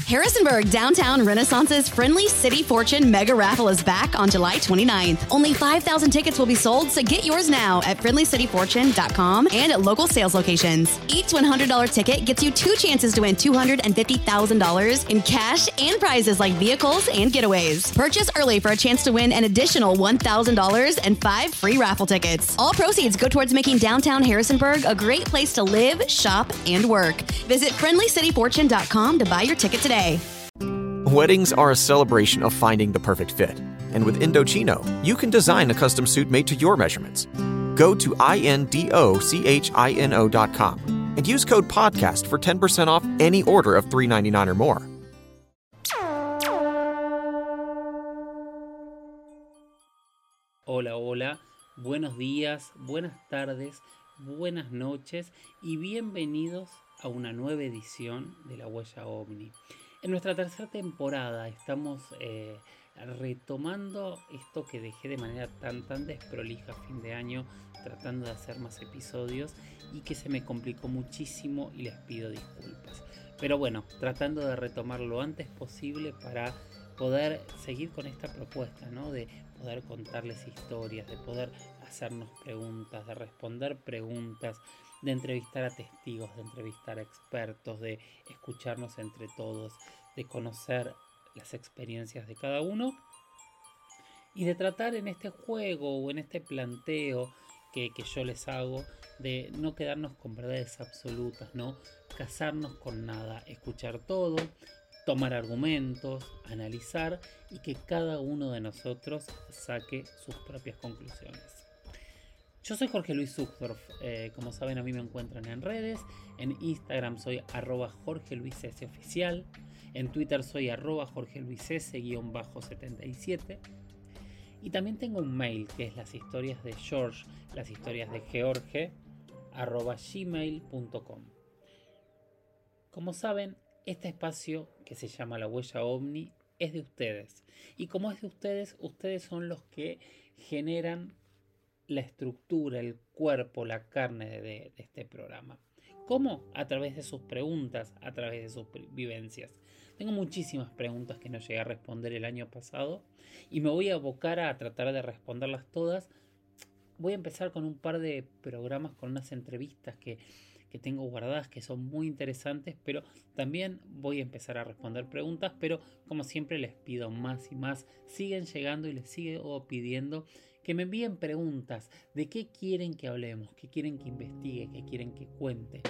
Harrisonburg Downtown Renaissance's Friendly City Fortune Mega Raffle is back on July 29th. Only 5,000 tickets will be sold, so get yours now at friendlycityfortune.com and at local sales locations. Each $100 ticket gets you two chances to win $250,000 in cash and prizes like vehicles and getaways. Purchase early for a chance to win an additional $1,000 and five free raffle tickets. All proceeds go towards making downtown Harrisonburg a great place to live, shop, and work. Visit friendlycityfortune.com to buy your ticket today. Weddings are a celebration of finding the perfect fit. And with Indochino, you can design a custom suit made to your measurements. Go to INDOCHINO.com and use code PODCAST for 10% off any order of $3.99 or more. Hola, hola, buenos días, buenas tardes, buenas noches y bienvenidos a una nueva edición de La Huella OVNI. En nuestra tercera temporada estamos eh, retomando esto que dejé de manera tan tan desprolija a fin de año, tratando de hacer más episodios y que se me complicó muchísimo y les pido disculpas. Pero bueno, tratando de retomar lo antes posible para poder seguir con esta propuesta, ¿no? De poder contarles historias, de poder hacernos preguntas, de responder preguntas, de entrevistar a testigos, de entrevistar a expertos, de escucharnos entre todos, de conocer las experiencias de cada uno y de tratar en este juego o en este planteo que, que yo les hago de no quedarnos con verdades absolutas, no casarnos con nada, escuchar todo, tomar argumentos, analizar y que cada uno de nosotros saque sus propias conclusiones. Yo soy Jorge Luis Zuckdorf, eh, como saben a mí me encuentran en redes, en Instagram soy arroba Jorge Luis S oficial, en Twitter soy arroba Jorge Luis S-77 y también tengo un mail que es las historias de George, las historias de George, arroba gmail.com. Como saben, este espacio que se llama La Huella OVNI es de ustedes. Y como es de ustedes, ustedes son los que generan la estructura, el cuerpo, la carne de, este programa. ¿Cómo? A través de sus preguntas, a través de sus vivencias. Tengo muchísimas preguntas que no llegué a responder el año pasado y me voy a abocar a tratar de responderlas todas. Voy a empezar con un par de programas, con unas entrevistas que, que tengo guardadas que son muy interesantes, pero también voy a empezar a responder preguntas, pero como siempre les pido más y más, siguen llegando y les sigo pidiendo que me envíen preguntas de qué quieren que hablemos, qué quieren que investigue, qué quieren que cuente,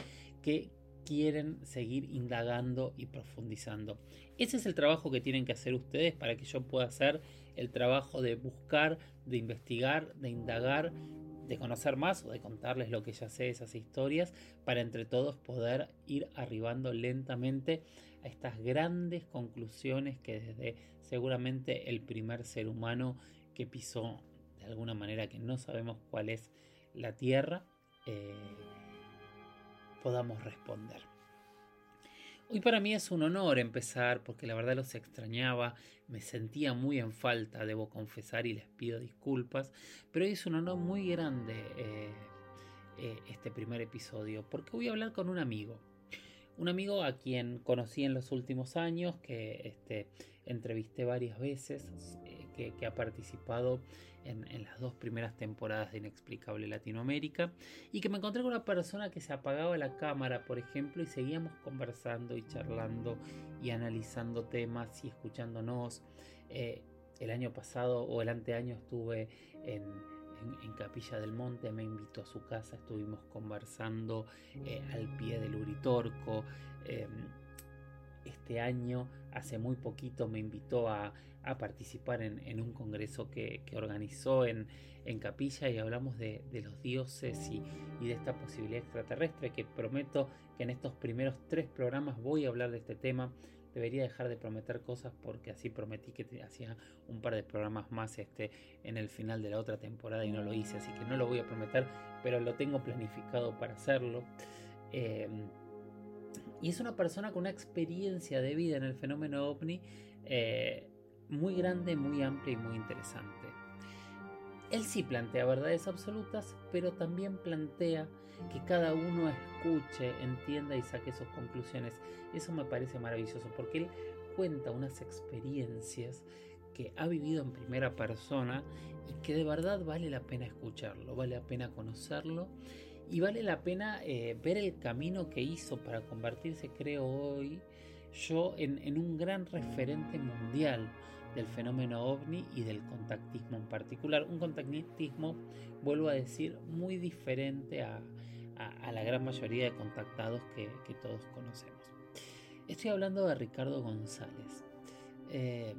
qué quieren seguir indagando y profundizando. Ese es el trabajo que tienen que hacer ustedes para que yo pueda hacer el trabajo de buscar, de investigar, de indagar, de conocer más o de contarles lo que ya sé de esas historias, para entre todos poder ir arribando lentamente a estas grandes conclusiones que desde seguramente el primer ser humano que pisó de alguna manera que no sabemos cuál es la Tierra, eh, podamos responder. Hoy para mí es un honor empezar porque la verdad los extrañaba, me sentía muy en falta, debo confesar y les pido disculpas, pero hoy es un honor muy grande eh, eh, este primer episodio porque voy a hablar con un amigo, un amigo a quien conocí en los últimos años, que este, entrevisté varias veces, que, ha participado en, las dos primeras temporadas de Inexplicable Latinoamérica y que me encontré con una persona que se apagaba la cámara, por ejemplo, y seguíamos conversando y charlando y analizando temas y escuchándonos. Eh, el año pasado o el anteaño estuve en, Capilla del Monte, me invitó a su casa, estuvimos conversando eh, al pie del Uritorco. Em, este año, hace muy poquito, me invitó a, participar en, un congreso que, organizó en, Capilla y hablamos de, los dioses y, de esta posibilidad extraterrestre que prometo que en estos primeros tres programas voy a hablar de este tema. Debería dejar de prometer cosas porque así prometí que hacía un par de programas más este, en el final de la otra temporada y no lo hice, así que no lo voy a prometer, pero lo tengo planificado para hacerlo. Em, y es una persona con una experiencia de vida en el fenómeno ovni eh, muy grande, muy amplia y muy interesante. Él sí plantea verdades absolutas, pero también plantea que cada uno escuche, entienda y saque sus conclusiones. Eso me parece maravilloso porque él cuenta unas experiencias que ha vivido en primera persona y que de verdad vale la pena escucharlo, vale la pena conocerlo y vale la pena eh, ver el camino que hizo para convertirse, creo hoy, yo en, un gran referente mundial del fenómeno ovni y del contactismo en particular. Un contactismo, vuelvo a decir, muy diferente a, la gran mayoría de contactados que, todos conocemos. Estoy hablando de Ricardo González. Eh,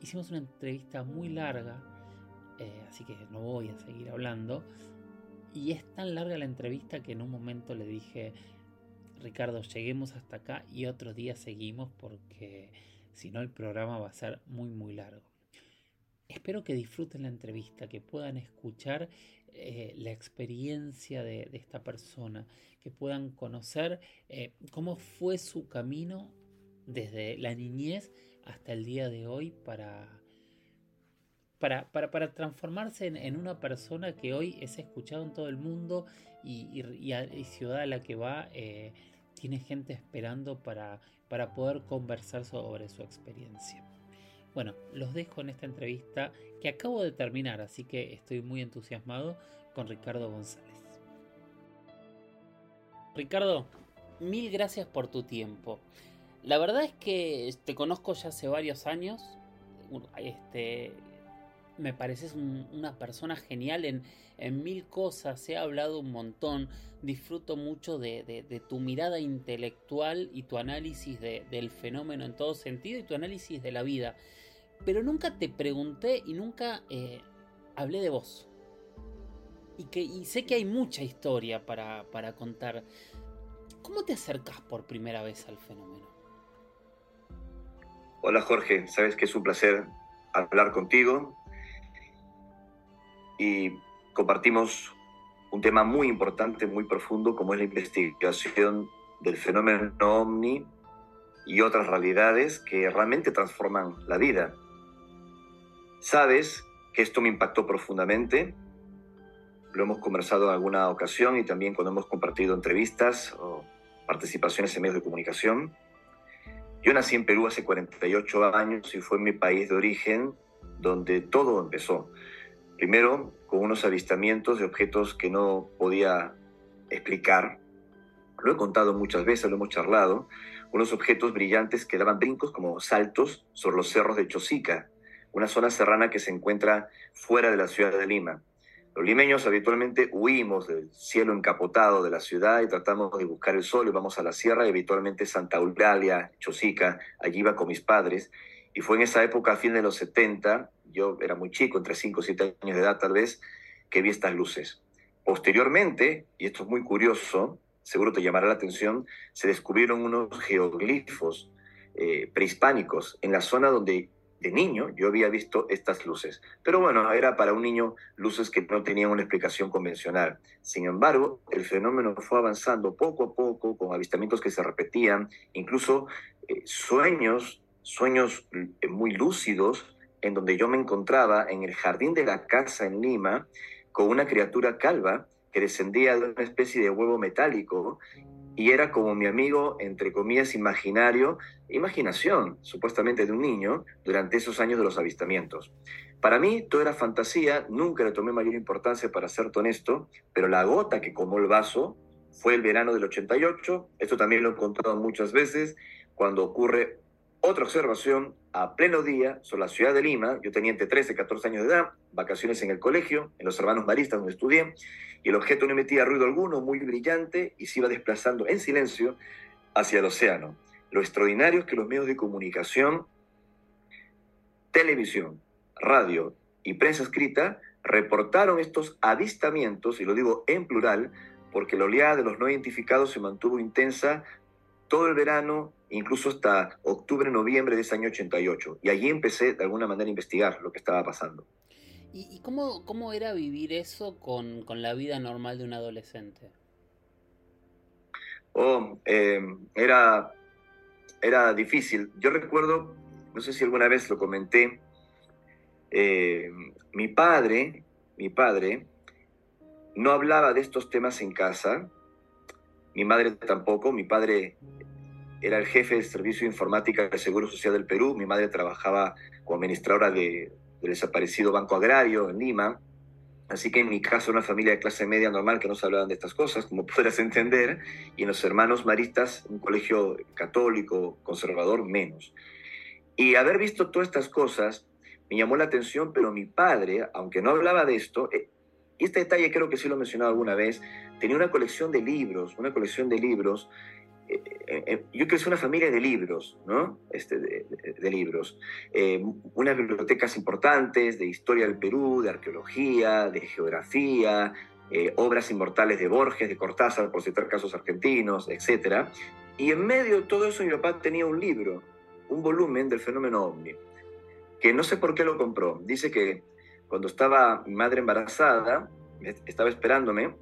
hicimos una entrevista muy larga, eh, así que no voy a seguir hablando. Y es tan larga la entrevista que en un momento le dije, Ricardo, lleguemos hasta acá y otro día seguimos porque si no el programa va a ser muy muy largo. Espero que disfruten la entrevista, que puedan escuchar eh, la experiencia de, esta persona, que puedan conocer eh, cómo fue su camino desde la niñez hasta el día de hoy para, para, para, transformarse en, una persona que hoy es escuchado en todo el mundo y, ciudad a la que va eh, tiene gente esperando para, para poder conversar sobre su experiencia. Bueno, los dejo en esta entrevista que acabo de terminar, así que estoy muy entusiasmado con Ricardo González. Ricardo, mil gracias por tu tiempo. La verdad es que te conozco ya hace varios años. Este, me pareces una persona genial en, mil cosas, he hablado un montón, disfruto mucho de, tu mirada intelectual y tu análisis del fenómeno en todo sentido y tu análisis de la vida. Pero nunca te pregunté y nunca eh, hablé de vos. Y, sé que hay mucha historia para contar. ¿Cómo te acercas por primera vez al fenómeno? Hola Jorge, sabes que es un placer hablar contigo y compartimos un tema muy importante, muy profundo, como es la investigación del fenómeno ovni y otras realidades que realmente transforman la vida. Sabes que esto me impactó profundamente, lo hemos conversado en alguna ocasión y también cuando hemos compartido entrevistas o participaciones en medios de comunicación. Yo nací en Perú hace 48 años y fue mi país de origen donde todo empezó. Primero, con unos avistamientos de objetos que no podía explicar. Lo he contado muchas veces, lo hemos charlado. Unos objetos brillantes que daban brincos como saltos sobre los cerros de Chosica, una zona serrana que se encuentra fuera de la ciudad de Lima. Los limeños habitualmente huimos del cielo encapotado de la ciudad y tratamos de buscar el sol y vamos a la sierra y habitualmente Santa Eulalia, Chosica, allí iba con mis padres. Y fue en esa época, a fin de los 70, yo era muy chico, entre 5 o 7 años de edad tal vez, que vi estas luces. Posteriormente, y esto es muy curioso, seguro te llamará la atención, se descubrieron unos geoglifos eh, prehispánicos en la zona donde de niño yo había visto estas luces. Pero bueno, era para un niño luces que no tenían una explicación convencional. Sin embargo, el fenómeno fue avanzando poco a poco, con avistamientos que se repetían, incluso eh, sueños, sueños eh, muy lúcidos en donde yo me encontraba en el jardín de la casa en Lima con una criatura calva que descendía de una especie de huevo metálico y era como mi amigo, entre comillas, imaginario, imaginación, supuestamente de un niño, durante esos años de los avistamientos. Para mí todo era fantasía, nunca le tomé mayor importancia para ser honesto, pero la gota que comó el vaso fue el verano del 88, esto también lo he contado muchas veces, cuando ocurre otra observación, a pleno día, sobre la ciudad de Lima, yo tenía entre 13 y 14 años de edad, vacaciones en el colegio, en los hermanos maristas donde estudié, y el objeto no emitía ruido alguno, muy brillante, y se iba desplazando en silencio hacia el océano. Lo extraordinario es que los medios de comunicación, televisión, radio y prensa escrita reportaron estos avistamientos, y lo digo en plural, porque la oleada de los no identificados se mantuvo intensa todo el verano, incluso hasta octubre, noviembre de ese año 88. Y allí empecé de alguna manera a investigar lo que estaba pasando. ¿Y, cómo, cómo, era vivir eso con, con, la vida normal de un adolescente? Oh, eh, era, era difícil. Yo recuerdo, no sé si alguna vez lo comenté, eh, mi padre, mi padre, no hablaba de estos temas en casa, mi madre tampoco, mi padre era el jefe del Servicio de Informática del Seguro Social del Perú, mi madre trabajaba como administradora de, del desaparecido Banco Agrario en Lima, así que en mi caso una familia de clase media normal que no se hablaban de estas cosas, como podrás entender, y en los hermanos maristas, un colegio católico, conservador, menos. Y haber visto todas estas cosas me llamó la atención, pero mi padre, aunque no hablaba de esto, eh, y este detalle creo que sí lo he mencionado alguna vez, tenía una colección de libros, una colección de libros. Eh, eh, yo crecí en una familia de libros, ¿no? Este, de, libros. unas bibliotecas importantes de historia del Perú, de arqueología, de geografía, obras inmortales de Borges, de Cortázar, por citar casos argentinos, etc. Y en medio de todo eso mi papá tenía un libro, un volumen del fenómeno ovni que no sé por qué lo compró. Dice que cuando estaba mi madre embarazada, estaba esperándome,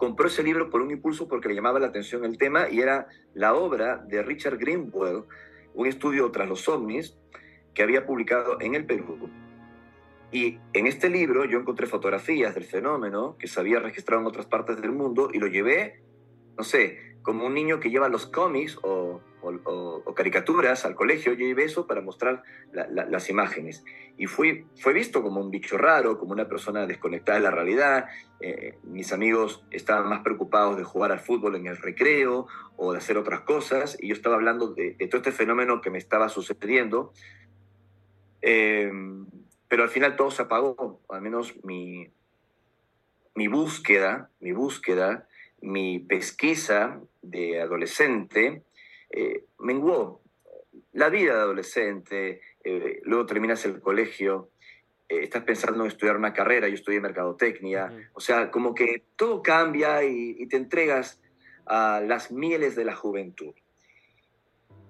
compró ese libro por un impulso porque le llamaba la atención el tema y era la obra de Richard Greenwell, un estudio tras los ovnis que había publicado en el Perú. Y en este libro yo encontré fotografías del fenómeno que se había registrado en otras partes del mundo y lo llevé, no sé, como un niño que lleva los cómics o caricaturas al colegio, yo iba eso para mostrar las imágenes. Y fui, fue visto como un bicho raro, como una persona desconectada de la realidad. Eh, mis amigos estaban más preocupados de jugar al fútbol en el recreo o de hacer otras cosas, y yo estaba hablando de, todo este fenómeno que me estaba sucediendo. Eh, pero al final todo se apagó, al menos mi, mi búsqueda, mi búsqueda, mi pesquisa de adolescente, eh, menguó. La vida de adolescente, eh, luego terminas el colegio, eh, estás pensando en estudiar una carrera, yo estudié mercadotecnia, o sea, como que todo cambia y, te entregas a las mieles de la juventud.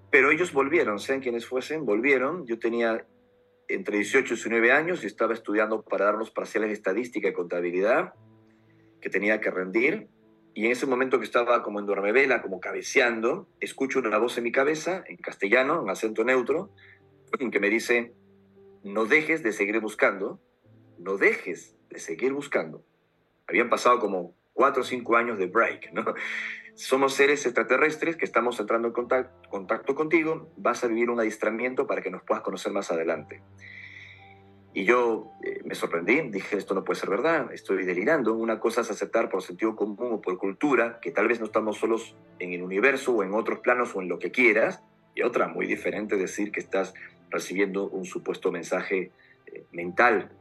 Pero ellos volvieron, sean quienes fuesen, volvieron. Yo tenía entre 18 y 19 años y estaba estudiando para dar los parciales de estadística y contabilidad que tenía que rendir. Y en ese momento que estaba como en duermevela, como cabeceando, escucho una voz en mi cabeza, en castellano, en acento neutro, que me dice, no dejes de seguir buscando, no dejes de seguir buscando. Habían pasado como cuatro o cinco años de break, ¿no? Somos seres extraterrestres que estamos entrando en contacto contigo, vas a vivir un adiestramiento para que nos puedas conocer más adelante. Y yo eh, me sorprendí, dije, esto no puede ser verdad, estoy delirando. Una cosa es aceptar por sentido común o por cultura que tal vez no estamos solos en el universo o en otros planos o en lo que quieras, y otra muy diferente decir que estás recibiendo un supuesto mensaje eh, mental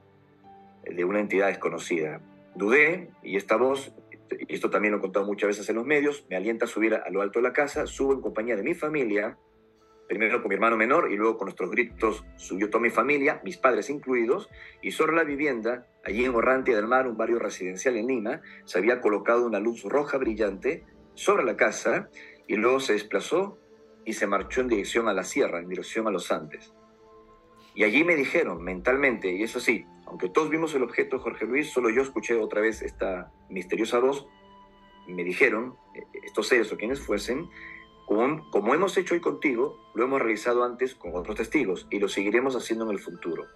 eh, de una entidad desconocida. Dudé y esta voz, y esto también lo he contado muchas veces en los medios, me alienta a subir a lo alto de la casa, subo en compañía de mi familia, primero con mi hermano menor y luego con nuestros gritos subió toda mi familia, mis padres incluidos, y sobre la vivienda, allí en Orrantia del Mar, un barrio residencial en Lima, se había colocado una luz roja brillante sobre la casa y luego se desplazó y se marchó en dirección a la sierra, en dirección a los Andes. Y allí me dijeron mentalmente, y eso sí, aunque todos vimos el objeto Jorge Luis, solo yo escuché otra vez esta misteriosa voz, me dijeron, eh, estos seres o quienes fuesen, como, hemos hecho hoy contigo, lo hemos realizado antes con otros testigos y lo seguiremos haciendo en el futuro.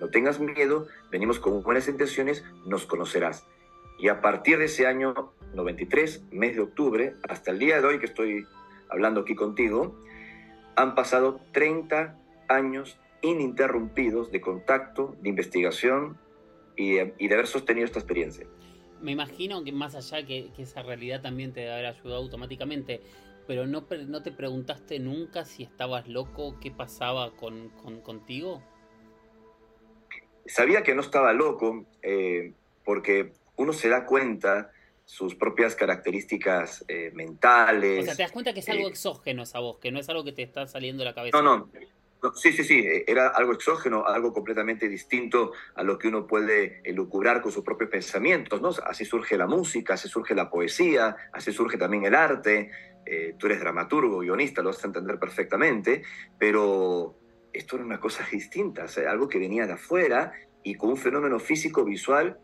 No tengas miedo, venimos con buenas intenciones, nos conocerás. Y a partir de ese año 93, mes de octubre, hasta el día de hoy que estoy hablando aquí contigo, han pasado 30 años ininterrumpidos de contacto, de investigación y, de haber sostenido esta experiencia. Me imagino que más allá que, que esa realidad también te debe haber ayudado automáticamente, pero no, no te preguntaste nunca si estabas loco, qué pasaba con, contigo. Sabía que no estaba loco, eh, porque uno se da cuenta, sus propias características eh, mentales. O sea, te das cuenta que es algo eh, exógeno esa voz, que no es algo que te está saliendo de la cabeza. No, no, Sí, sí, sí, eh, era algo exógeno, algo completamente distinto a lo que uno puede elucubrar con sus propios pensamientos, ¿no? Así surge la música, así surge la poesía, así surge también el arte. Eh, tú eres dramaturgo, guionista, lo vas a entender perfectamente, pero esto era una cosa distinta, algo que venía de afuera y con un fenómeno físico visual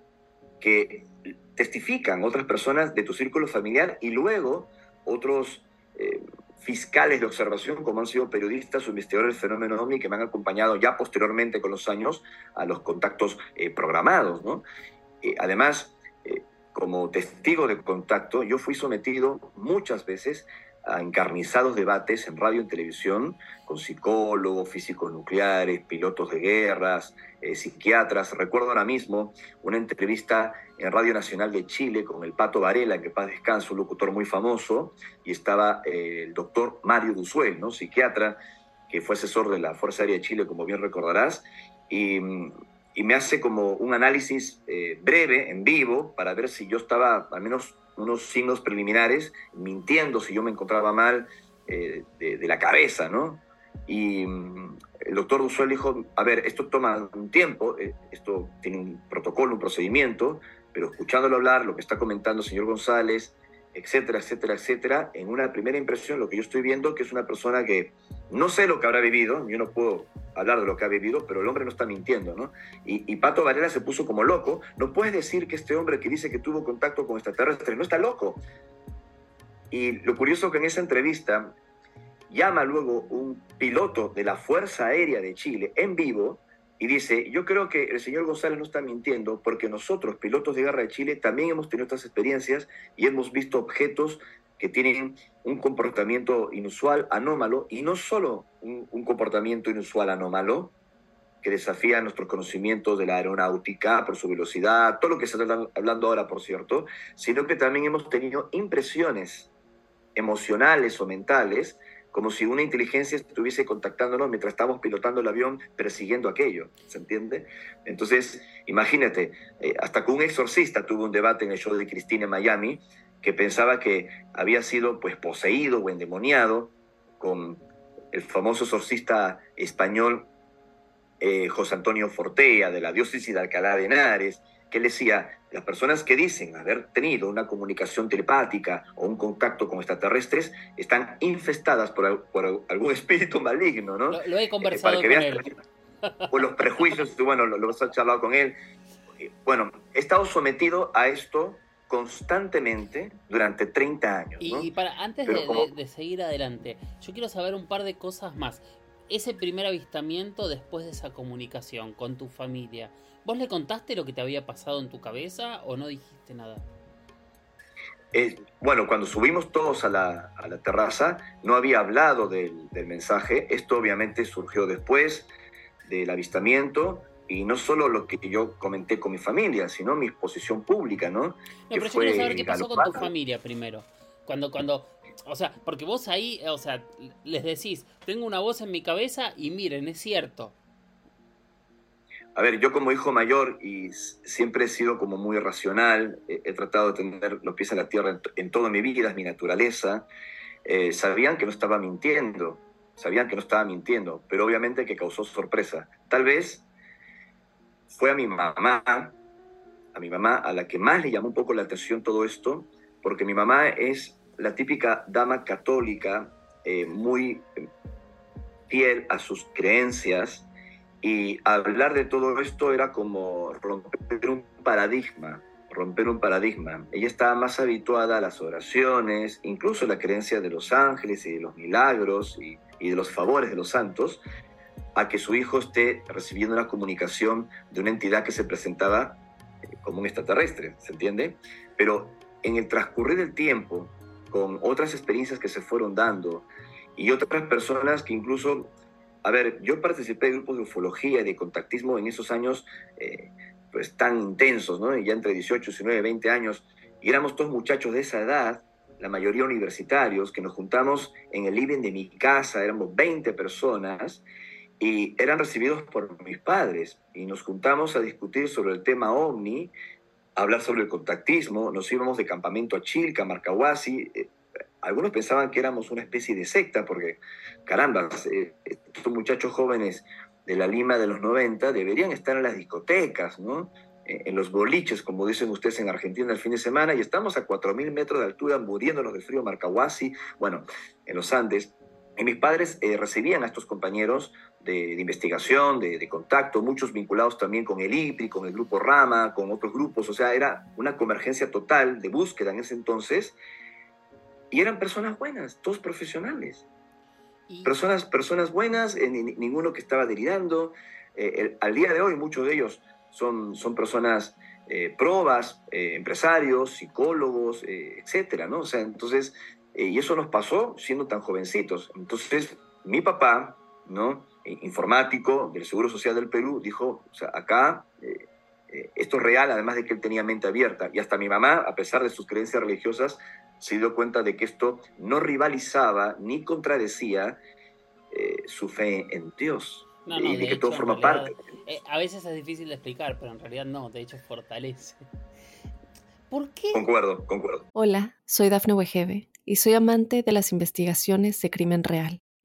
que testifican otras personas de tu círculo familiar y luego otros eh, fiscales de observación, como han sido periodistas o investigadores del fenómeno OVNI que me han acompañado ya posteriormente con los años a los contactos eh, programados. ¿no? Eh, además, como testigo de contacto, yo fui sometido muchas veces a encarnizados debates en radio y en televisión con psicólogos, físicos nucleares, pilotos de guerras, eh, psiquiatras. Recuerdo ahora mismo una entrevista en Radio Nacional de Chile con el Pato Varela, que paz descanso, un locutor muy famoso, y estaba eh, el doctor Mario Duzuel, ¿no? psiquiatra, que fue asesor de la Fuerza Aérea de Chile, como bien recordarás, y, me hace como un análisis eh, breve, en vivo, para ver si yo estaba al menos unos signos preliminares, mintiendo si yo me encontraba mal eh, de, la cabeza, ¿no? Y mm, el doctor Dusuel dijo, a ver, esto toma un tiempo, eh, esto tiene un protocolo, un procedimiento, pero escuchándolo hablar, lo que está comentando el señor González, etcétera, etcétera, etcétera, en una primera impresión lo que yo estoy viendo que es una persona que no sé lo que habrá vivido, yo no puedo hablar de lo que ha vivido, pero el hombre no está mintiendo, ¿no? Y, Pato Varela se puso como loco, no puedes decir que este hombre que dice que tuvo contacto con extraterrestres no está loco. Y lo curioso es que en esa entrevista llama luego un piloto de la Fuerza Aérea de Chile en vivo y dice, yo creo que el señor González no está mintiendo porque nosotros, pilotos de guerra de Chile, también hemos tenido estas experiencias y hemos visto objetos que tienen un comportamiento inusual, anómalo, y no solo un, comportamiento inusual, anómalo, que desafía nuestros conocimientos de la aeronáutica por su velocidad, todo lo que se está hablando ahora, por cierto, sino que también hemos tenido impresiones emocionales o mentales como si una inteligencia estuviese contactándonos mientras estamos pilotando el avión persiguiendo aquello, ¿se entiende? Entonces, imagínate, eh, hasta que un exorcista tuvo un debate en el show de Cristina en Miami, que pensaba que había sido pues poseído o endemoniado con el famoso exorcista español eh, José Antonio Fortea de la diócesis de Alcalá de Henares, que él decía, las personas que dicen haber tenido una comunicación telepática o un contacto con extraterrestres están infestadas por, algún espíritu maligno, ¿no? Lo, he eh, conversado con él. O los prejuicios, bueno, lo, lo has charlado con él. Bueno, he estado sometido a esto constantemente durante 30 años. Y, para antes de, seguir adelante, yo quiero saber un par de cosas más. Ese primer avistamiento después de esa comunicación con tu familia, ¿Vos le contaste lo que te había pasado en tu cabeza o no dijiste nada? Eh, bueno, cuando subimos todos a la, terraza, no había hablado del, mensaje. Esto obviamente surgió después del avistamiento y no solo lo que yo comenté con mi familia, sino mi exposición pública, ¿no? No, pero yo quiero saber qué pasó con tu familia primero. Cuando, cuando, o sea, porque vos ahí, o sea, les decís, tengo una voz en mi cabeza y miren, es cierto. A ver, yo como hijo mayor y siempre he sido como muy racional, he, tratado de tener los pies en la tierra en, toda mi vida, es mi naturaleza, eh, sabían que no estaba mintiendo, sabían que no estaba mintiendo, pero obviamente que causó sorpresa. Tal vez fue a mi mamá, a mi mamá a la que más le llamó un poco la atención todo esto, porque mi mamá es la típica dama católica, eh, muy fiel a sus creencias, y hablar de todo esto era como romper un paradigma, romper un paradigma. Ella estaba más habituada a las oraciones, incluso a la creencia de los ángeles y de los milagros y, de los favores de los santos, a que su hijo esté recibiendo una comunicación de una entidad que se presentaba eh, como un extraterrestre, ¿se entiende? Pero en el transcurrir del tiempo, con otras experiencias que se fueron dando y otras personas que incluso a ver, yo participé de grupos de ufología de contactismo en esos años eh, pues tan intensos, ¿no? Ya entre 18, 19, 20 años, y éramos todos muchachos de esa edad, la mayoría universitarios, que nos juntamos en el living de mi casa, éramos 20 personas, y eran recibidos por mis padres, y nos juntamos a discutir sobre el tema ovni, hablar sobre el contactismo, nos íbamos de campamento a Chilca, Marcahuasi. Eh, algunos pensaban que éramos una especie de secta, porque, caramba, eh, estos muchachos jóvenes de la Lima de los 90 deberían estar en las discotecas, ¿no? Eh, en los boliches, como dicen ustedes en Argentina el fin de semana, y estamos a 4.000 metros de altura muriéndonos de frío Marcahuasi, bueno, en los Andes. Y mis padres recibían a estos compañeros de, investigación, de, contacto, muchos vinculados también con el IPRI, con el grupo Rama, con otros grupos, o sea, era una convergencia total de búsqueda en ese entonces, y eran personas buenas, todos profesionales. Personas, personas buenas, eh, ninguno que estaba delirando. Eh, al día de hoy muchos de ellos son, son personas eh, probas, empresarios, psicólogos, etcétera, ¿no? O sea, entonces, y eso nos pasó siendo tan jovencitos. Entonces, mi papá, ¿no? informático del Seguro Social del Perú, dijo, o sea, acá eh, eh, esto es real, además de que él tenía mente abierta. Y hasta mi mamá, a pesar de sus creencias religiosas, se dio cuenta de que esto no rivalizaba ni contradecía eh, su fe en Dios. y de, que todo forma parte. a veces es difícil de explicar, pero en realidad no, de hecho fortalece. ¿Por qué? Concuerdo, concuerdo. Hola, soy Dafne Wegebe y soy amante de las investigaciones de crimen real.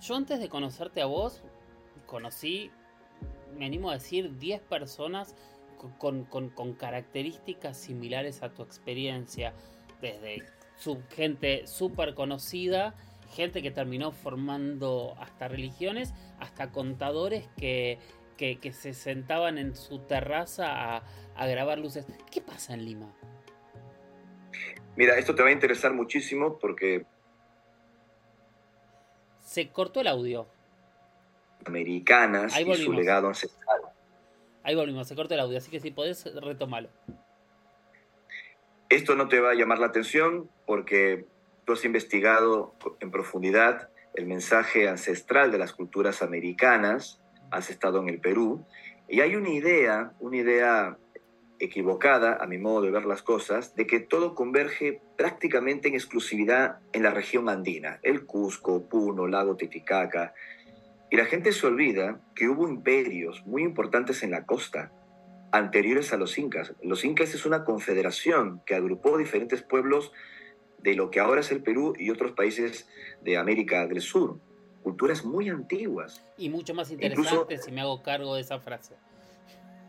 yo antes de conocerte a vos, conocí, me animo a decir, 10 personas con, características similares a tu experiencia. Desde gente súper conocida, gente que terminó formando hasta religiones, hasta contadores que, se sentaban en su terraza a, a grabar luces. ¿Qué pasa en Lima? Mira, esto te va a interesar muchísimo porque se cortó el audio. Americanas y su legado ancestral. Ahí volvimos, se cortó el audio, así que si podés, retomarlo. Esto no te va a llamar la atención porque tú has investigado en profundidad el mensaje ancestral de las culturas americanas, has estado en el Perú, y hay una idea, una idea equivocada, a mi modo de ver las cosas, de que todo converge prácticamente en exclusividad en la región andina, el Cusco, Puno, Lago Titicaca. Y la gente se olvida que hubo imperios muy importantes en la costa, anteriores a los incas. Los incas es una confederación que agrupó diferentes pueblos de lo que ahora es el Perú y otros países de América del Sur. Culturas muy antiguas. Y mucho más interesantes si me hago cargo de esa frase.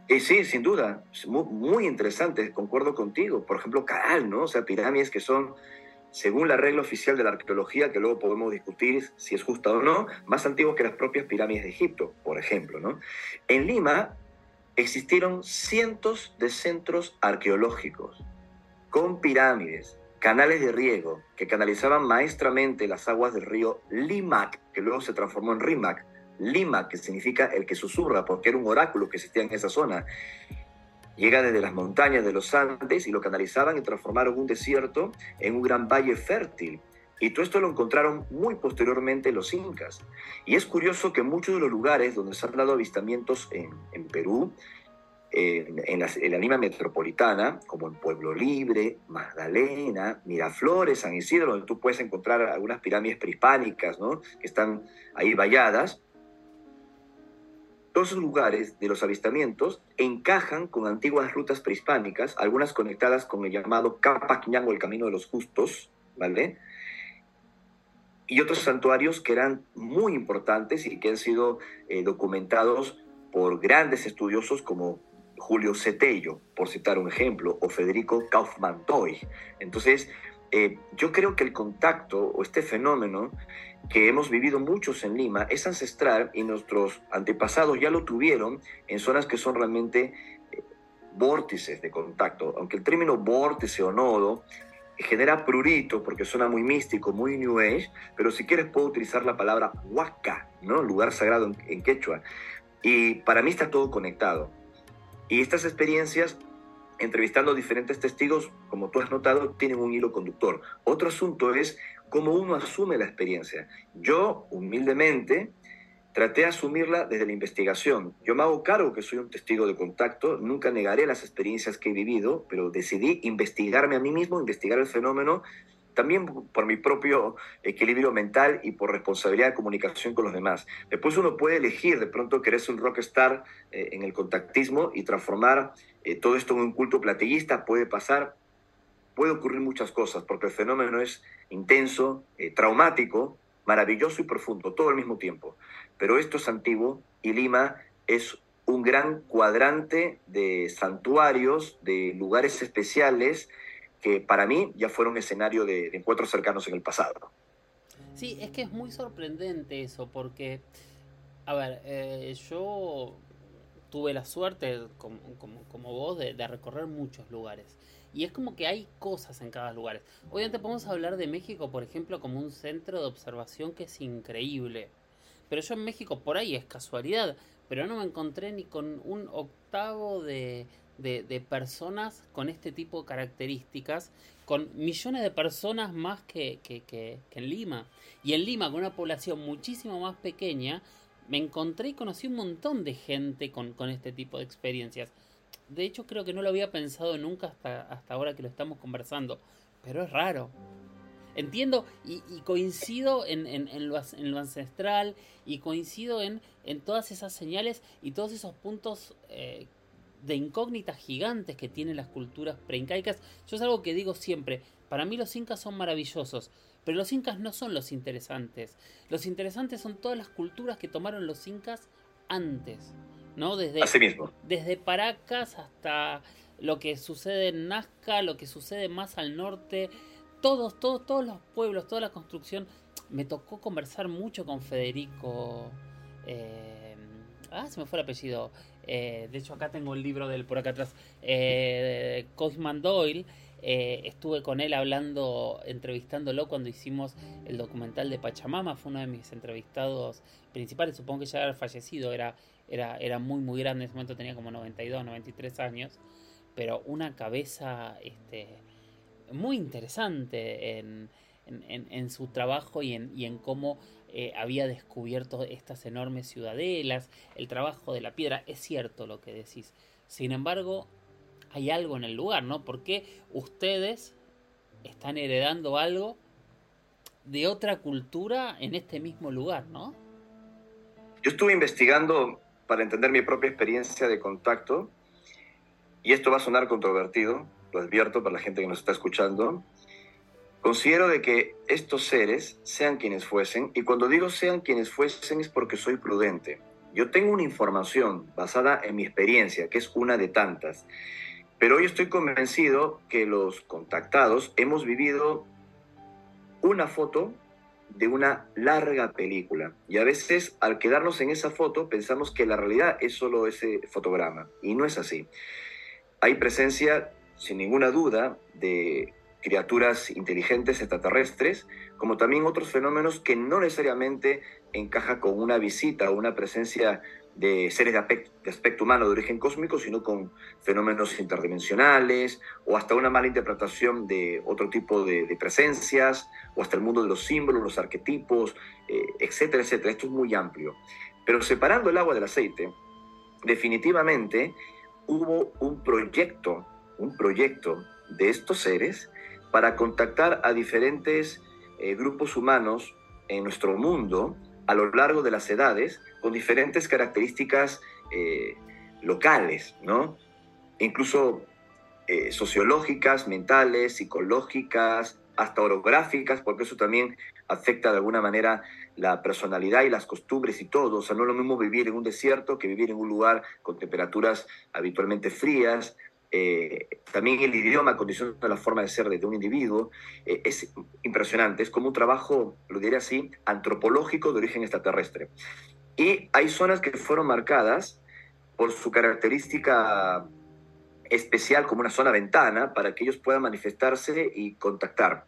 Y sí, sin duda, muy, interesante, concuerdo contigo. Por ejemplo, Caral, ¿no? O sea, pirámides que son, según la regla oficial de la arqueología, que luego podemos discutir si es justa o no, más antiguos que las propias pirámides de Egipto, por ejemplo, ¿no? En Lima existieron cientos de centros arqueológicos con pirámides, canales de riego que canalizaban maestramente las aguas del río Limac, que luego se transformó en Rimac, Lima, que significa el que susurra, porque era un oráculo que existía en esa zona. Llega desde las montañas de los Andes y lo canalizaban y transformaron un desierto en un gran valle fértil. Y todo esto lo encontraron muy posteriormente los incas. Y es curioso que muchos de los lugares donde se han dado avistamientos en, Perú, en, la, en, la, Lima metropolitana, como en Pueblo Libre, Magdalena, Miraflores, San Isidro, donde tú puedes encontrar algunas pirámides prehispánicas, ¿no? que están ahí valladas, todos esos lugares de los avistamientos encajan con antiguas rutas prehispánicas, algunas conectadas con el llamado Capaquiñán o el Camino de los Justos, ¿vale? Y otros santuarios que eran muy importantes y que han sido eh, documentados por grandes estudiosos como Julio Cetello, por citar un ejemplo, o Federico Kaufmann Toy. Entonces, eh, yo creo que el contacto o este fenómeno que hemos vivido muchos en Lima es ancestral y nuestros antepasados ya lo tuvieron en zonas que son realmente eh, vórtices de contacto, aunque el término vórtice o nodo genera prurito porque suena muy místico, muy new age, pero si quieres puedo utilizar la palabra huaca, ¿no? lugar sagrado en, en quechua. Y para mí está todo conectado. Y estas experiencias entrevistando diferentes testigos, como tú has notado, tienen un hilo conductor. Otro asunto es cómo uno asume la experiencia. Yo, humildemente, traté de asumirla desde la investigación. Yo me hago cargo que soy un testigo de contacto, nunca negaré las experiencias que he vivido, pero decidí investigarme a mí mismo, investigar el fenómeno, también por mi propio equilibrio mental y por responsabilidad de comunicación con los demás. Después uno puede elegir de pronto querer ser un rockstar eh, en el contactismo y transformar eh, todo esto en un culto platillista, puede pasar, puede ocurrir muchas cosas, porque el fenómeno es intenso, eh, traumático, maravilloso y profundo, todo al mismo tiempo. Pero esto es antiguo y Lima es un gran cuadrante de santuarios, de lugares especiales que para mí ya fueron escenario de, encuentros cercanos en el pasado. Sí, es que es muy sorprendente eso, porque, a ver, eh, yo tuve la suerte, como, como, vos, de, de, recorrer muchos lugares. Y es como que hay cosas en cada lugar. Obviamente podemos hablar de México, por ejemplo, como un centro de observación que es increíble. Pero yo en México, por ahí es casualidad, pero no me encontré ni con un octavo de, de, personas con este tipo de características, con millones de personas más que, que, en Lima. Y en Lima, con una población muchísimo más pequeña, me encontré y conocí un montón de gente con, con este tipo de experiencias. De hecho, creo que no lo había pensado nunca hasta, hasta ahora que lo estamos conversando. Pero es raro. Entiendo y, coincido en, en, lo, ancestral y coincido en, en, todas esas señales y todos esos puntos eh, de incógnitas gigantes que tienen las culturas preincaicas. Yo es algo que digo siempre, para mí los incas son maravillosos, pero los incas no son los interesantes. Los interesantes son todas las culturas que tomaron los incas antes, ¿no? Desde, desde Paracas hasta lo que sucede en Nazca, lo que sucede más al norte, todos, todos, todos los pueblos, toda la construcción. Me tocó conversar mucho con Federico. Eh, ah, se me fue el apellido. Eh, de hecho, acá tengo el libro del por acá atrás. Eh, Cosman Doyle. Eh, estuve con él hablando, entrevistándolo cuando hicimos el documental de Pachamama. Fue uno de mis entrevistados principales. Supongo que ya era fallecido. Era, era, era muy, muy grande. En ese momento tenía como 92, 93 años. Pero una cabeza este, muy interesante en, en, su trabajo y en, y en cómo eh, había descubierto estas enormes ciudadelas, el trabajo de la piedra. Es cierto lo que decís. Sin embargo, hay algo en el lugar, ¿no? Porque ustedes están heredando algo de otra cultura en este mismo lugar, ¿no? Yo estuve investigando para entender mi propia experiencia de contacto, y esto va a sonar controvertido, lo advierto para la gente que nos está escuchando, Considero de que estos seres, sean quienes fuesen, y cuando digo sean quienes fuesen es porque soy prudente. Yo tengo una información basada en mi experiencia, que es una de tantas, pero hoy estoy convencido que los contactados hemos vivido una foto de una larga película. Y a veces al quedarnos en esa foto pensamos que la realidad es solo ese fotograma. Y no es así. Hay presencia, sin ninguna duda, de criaturas inteligentes extraterrestres, como también otros fenómenos que no necesariamente encaja con una visita o una presencia de seres de aspecto, humano de origen cósmico, sino con fenómenos interdimensionales o hasta una mala interpretación de otro tipo de, presencias o hasta el mundo de los símbolos, los arquetipos, eh, etcétera, etcétera. Esto es muy amplio. Pero separando el agua del aceite, definitivamente hubo un proyecto, un proyecto de estos seres para contactar a diferentes eh, grupos humanos en nuestro mundo a lo largo de las edades con diferentes características eh, locales, ¿no? Incluso eh, sociológicas, mentales, psicológicas, hasta orográficas, porque eso también afecta de alguna manera la personalidad y las costumbres y todo. O sea, no es lo mismo vivir en un desierto que vivir en un lugar con temperaturas habitualmente frías, eh, también el idioma condiciona la forma de ser de un individuo, eh, es impresionante, es como un trabajo, lo diré así, antropológico de origen extraterrestre. Y hay zonas que fueron marcadas por su característica especial como una zona ventana para que ellos puedan manifestarse y contactar.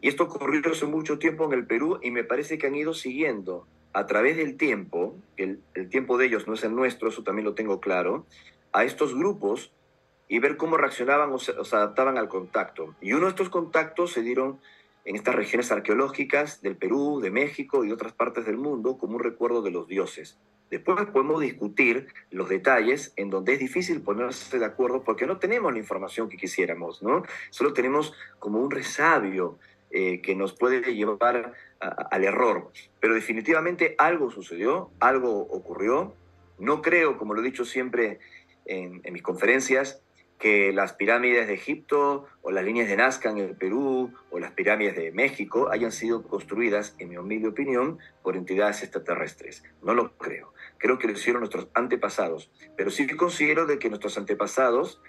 Y esto ocurrió hace mucho tiempo en el Perú y me parece que han ido siguiendo a través del tiempo, el, el tiempo de ellos no es el nuestro, eso también lo tengo claro, a estos grupos y ver cómo reaccionaban o se, adaptaban al contacto. Y uno de estos contactos se dieron en estas regiones arqueológicas del Perú, de México y de otras partes del mundo como un recuerdo de los dioses. Después podemos discutir los detalles en donde es difícil ponerse de acuerdo porque no tenemos la información que quisiéramos, ¿no? Solo tenemos como un resabio eh, que nos puede llevar al error. Pero definitivamente algo sucedió, algo ocurrió. No creo, como lo he dicho siempre en, en mis conferencias, que las pirámides de Egipto o las líneas de Nazca en el Perú o las pirámides de México hayan sido construidas, en mi humilde opinión, por entidades extraterrestres. No lo creo. Creo que lo hicieron nuestros antepasados. Pero sí considero de que nuestros antepasados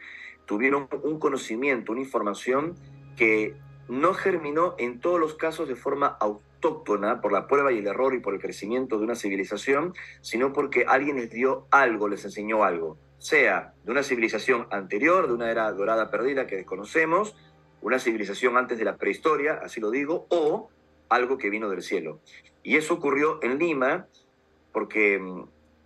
tuvieron un conocimiento, una información que no germinó en todos los casos de forma autóctona por la prueba y el error y por el crecimiento de una civilización, sino porque alguien les dio algo, les enseñó algo sea de una civilización anterior, de una era dorada perdida que desconocemos, una civilización antes de la prehistoria, así lo digo, o algo que vino del cielo. Y eso ocurrió en Lima, porque,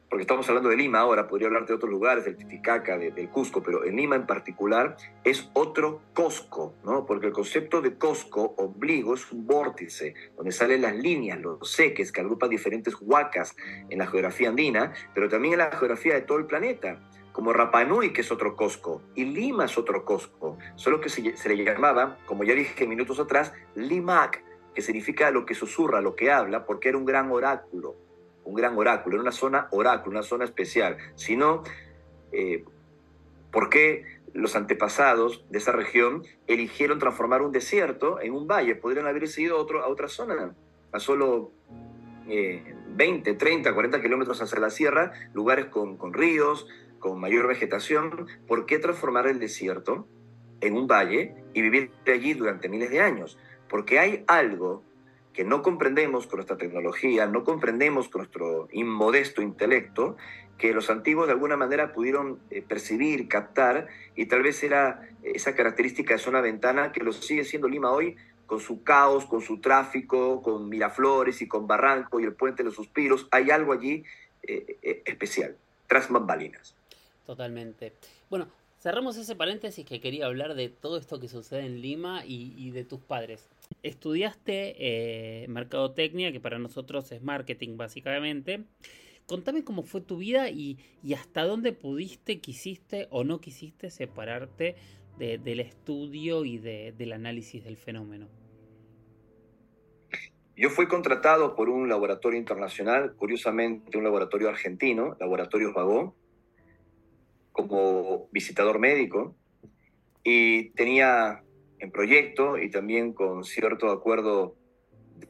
porque estamos hablando de Lima ahora, podría hablar de otros lugares, del Titicaca, del Cusco, pero en Lima en particular es otro Cosco, ¿no? Porque el concepto de Cosco, obligo, es un vórtice, donde salen las líneas, los seques, que agrupan diferentes huacas en la geografía andina, pero también en la geografía de todo el planeta como Rapanui, que es otro Cosco, y Lima es otro Cosco, solo que se, le llamaba, como ya dije minutos atrás, Limac, que significa lo que susurra, lo que habla, porque era un gran oráculo, un gran oráculo, era una zona oráculo, una zona especial. sino eh, ¿por qué los antepasados de esa región eligieron transformar un desierto en un valle? Podrían haber ido otro, a otra zona, a solo 20, 30, 40 kilómetros hacia la sierra, lugares con, con ríos, con mayor vegetación, ¿por qué transformar el desierto en un valle y vivir allí durante miles de años? Porque hay algo que no comprendemos con nuestra tecnología, no comprendemos con nuestro inmodesto intelecto, que los antiguos de alguna manera pudieron eh, percibir, captar, y tal vez era esa característica de zona ventana que lo sigue siendo Lima hoy, con su caos, con su tráfico, con Miraflores y con Barranco y el Puente de los Suspiros. Hay algo allí eh, eh, especial, tras bambalinas. Totalmente. Bueno, cerramos ese paréntesis que quería hablar de todo esto que sucede en Lima y, de tus padres. Estudiaste eh, mercadotecnia, que para nosotros es marketing básicamente. Contame cómo fue tu vida y, hasta dónde pudiste, quisiste o no quisiste separarte del estudio y del análisis del fenómeno. Yo fui contratado por un laboratorio internacional, curiosamente un laboratorio argentino, Laboratorios Vagó, como visitador médico y tenía en proyecto y también con cierto acuerdo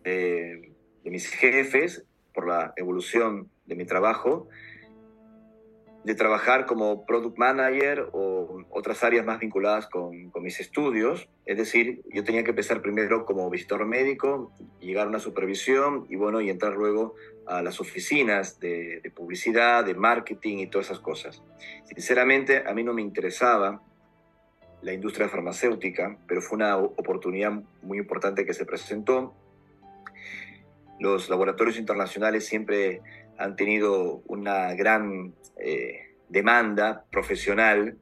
de, mis jefes por la evolución de mi trabajo, de trabajar como product manager o otras áreas más vinculadas con, con, mis estudios. Es decir, yo tenía que empezar primero como visitador médico, llegar a una supervisión y bueno, y entrar luego a las oficinas de, publicidad, de marketing y todas esas cosas. Sinceramente, a mí no me interesaba la industria farmacéutica, pero fue una oportunidad muy importante que se presentó. Los laboratorios internacionales siempre han tenido una gran eh, demanda profesional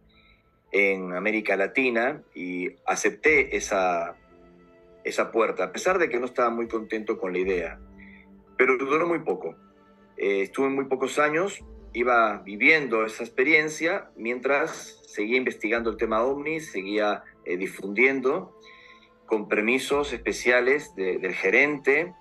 en América Latina y acepté esa, esa puerta, a pesar de que no estaba muy contento con la idea pero duró muy poco. Eh, estuve muy pocos años, iba viviendo esa experiencia mientras seguía investigando el tema OVNI, seguía eh, difundiendo con permisos especiales del gerente,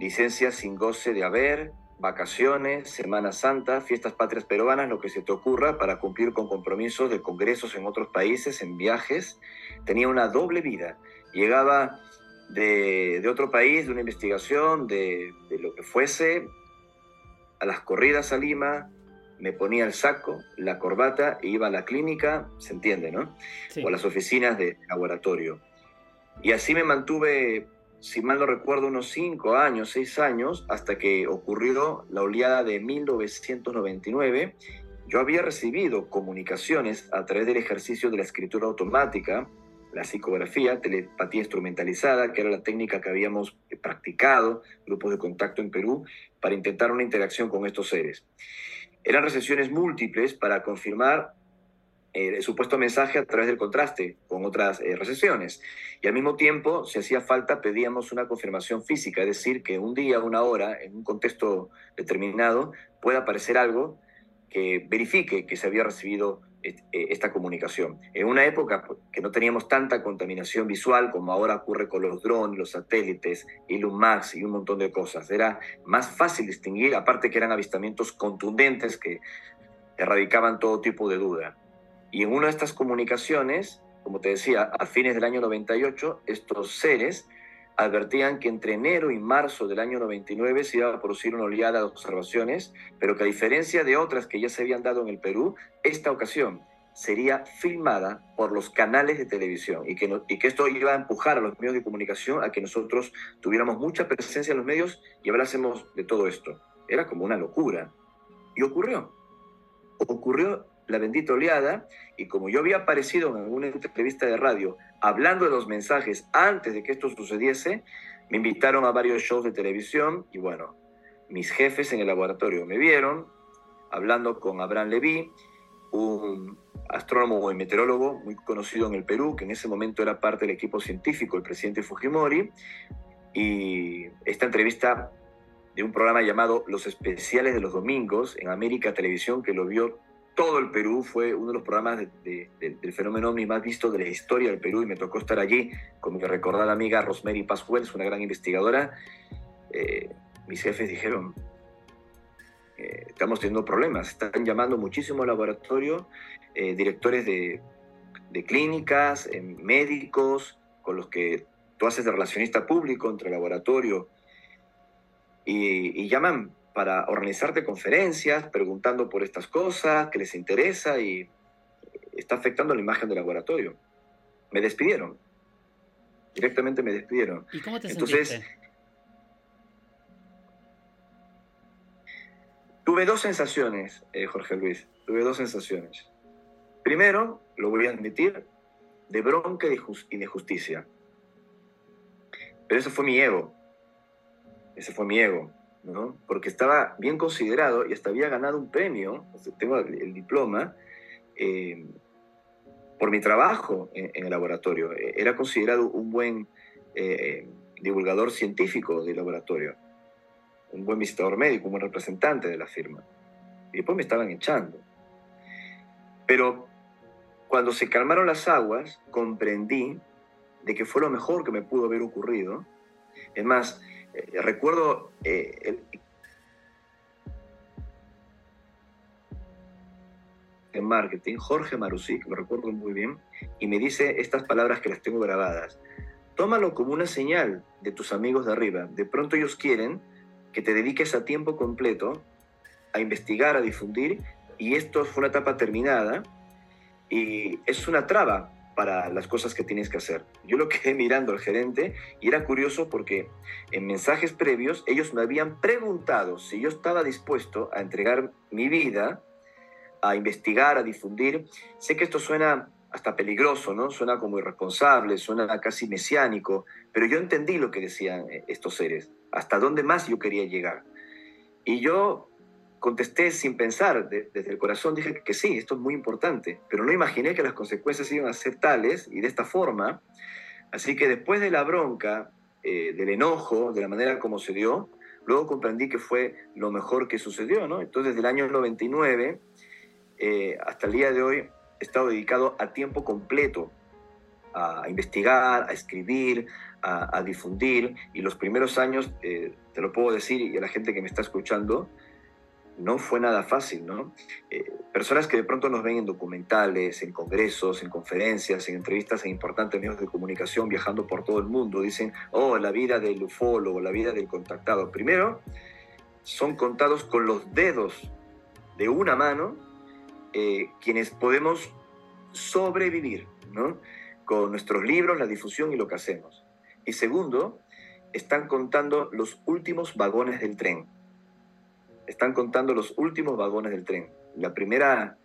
licencias sin goce de haber, vacaciones, Semana Santa, fiestas patrias peruanas, lo que se te ocurra para cumplir con compromisos de congresos en otros países, en viajes. Tenía una doble vida. Llegaba de, otro país, de una investigación, de, lo que fuese, a las corridas a Lima, me ponía el saco, la corbata e iba a la clínica, se entiende, ¿no? O a las oficinas de laboratorio. Y así me mantuve, si mal no recuerdo, unos cinco años, seis años, hasta que ocurrió la oleada de 1999. Yo había recibido comunicaciones a través del ejercicio de la escritura automática, la psicografía, telepatía instrumentalizada, que era la técnica que habíamos practicado, grupos de contacto en Perú, para intentar una interacción con estos seres. Eran recesiones múltiples para confirmar el supuesto mensaje a través del contraste con otras eh, recesiones. Y al mismo tiempo, si hacía falta, pedíamos una confirmación física, es decir, que un día, una hora, en un contexto determinado, pueda aparecer algo que verifique que se había recibido eh, esta comunicación. En una época pues, que no teníamos tanta contaminación visual como ahora ocurre con los drones, los satélites, Max y un montón de cosas. Era más fácil distinguir, aparte que eran avistamientos contundentes que erradicaban todo tipo de duda. Y en una de estas comunicaciones, como te decía, a fines del año 98, estos seres advertían que entre enero y marzo del año 99 se iba a producir una oleada de observaciones, pero que a diferencia de otras que ya se habían dado en el Perú, esta ocasión sería filmada por los canales de televisión y que, y que esto iba a empujar a los medios de comunicación a que nosotros tuviéramos mucha presencia en los medios y hablásemos de todo esto. Era como una locura. Y ocurrió. Ocurrió la bendita oleada, y como yo había aparecido en alguna entrevista de radio hablando de los mensajes antes de que esto sucediese, me invitaron a varios shows de televisión y bueno, mis jefes en el laboratorio me vieron hablando con Abraham Levy, un astrónomo y meteorólogo muy conocido en el Perú, que en ese momento era parte del equipo científico del presidente Fujimori, y esta entrevista de un programa llamado Los Especiales de los Domingos en América Televisión, que lo vio todo el Perú, fue uno de los programas del fenómeno OVNI más visto de la historia del Perú y me tocó estar allí con mi recordada amiga Rosemary Pascual, es una gran investigadora. Eh, mis jefes dijeron, eh, estamos teniendo problemas, están llamando muchísimo al laboratorio, eh, directores de, clínicas, médicos, con los que tú haces de relacionista público entre el laboratorio, y llaman para organizarte conferencias, preguntando por estas cosas que les interesa y está afectando la imagen del laboratorio. Me despidieron. Directamente me despidieron. ¿Y cómo te Entonces, Tuve dos sensaciones, eh, Jorge Luis. Tuve dos sensaciones. Primero, lo voy a admitir, de bronca y de justicia. Pero eso fue mi ego. Ese fue mi ego porque estaba bien considerado y hasta había ganado un premio, tengo el, diploma, eh, por mi trabajo en, el laboratorio. E, era considerado un buen eh, divulgador científico del laboratorio, un buen visitador médico, un buen representante de la firma. Y después me estaban echando. Pero cuando se calmaron las aguas, comprendí de que fue lo mejor que me pudo haber ocurrido. Es más, eh, recuerdo eh, el, en marketing, Jorge Marusik, lo recuerdo muy bien, y me dice estas palabras que las tengo grabadas. Tómalo como una señal de tus amigos de arriba. De pronto ellos quieren que te dediques a tiempo completo a investigar, a difundir, y esto fue una etapa terminada, y es una traba para las cosas que tienes que hacer. Yo lo quedé mirando al gerente y era curioso porque en mensajes previos ellos me habían preguntado si yo estaba dispuesto a entregar mi vida, a investigar, a difundir. Sé que esto suena hasta peligroso, ¿no? Suena como irresponsable, suena casi mesiánico, pero yo entendí lo que decían eh, estos seres, hasta dónde más yo quería llegar. Y yo contesté sin pensar, desde el corazón dije que sí, esto es muy importante, pero no imaginé que las consecuencias iban a ser tales y de esta forma. Así que después de la bronca, eh, del enojo, de la manera como se dio, luego comprendí que fue lo mejor que sucedió, ¿no? Entonces, desde el año 99 eh, hasta el día de hoy, he estado dedicado a tiempo completo a investigar, a escribir, a, difundir, y los primeros años, eh, te lo puedo decir, y a la gente que me está escuchando, no fue nada fácil, ¿no? Eh, personas que de pronto nos ven en documentales, en congresos, en conferencias, en entrevistas en importantes medios de comunicación, viajando por todo el mundo, dicen, oh, la vida del ufólogo, la vida del contactado. Primero, son contados con los dedos de una mano eh, quienes podemos sobrevivir, ¿no? Con nuestros libros, la difusión y lo que hacemos. Y segundo, están contando los últimos vagones del tren están contando los últimos vagones del tren. La primera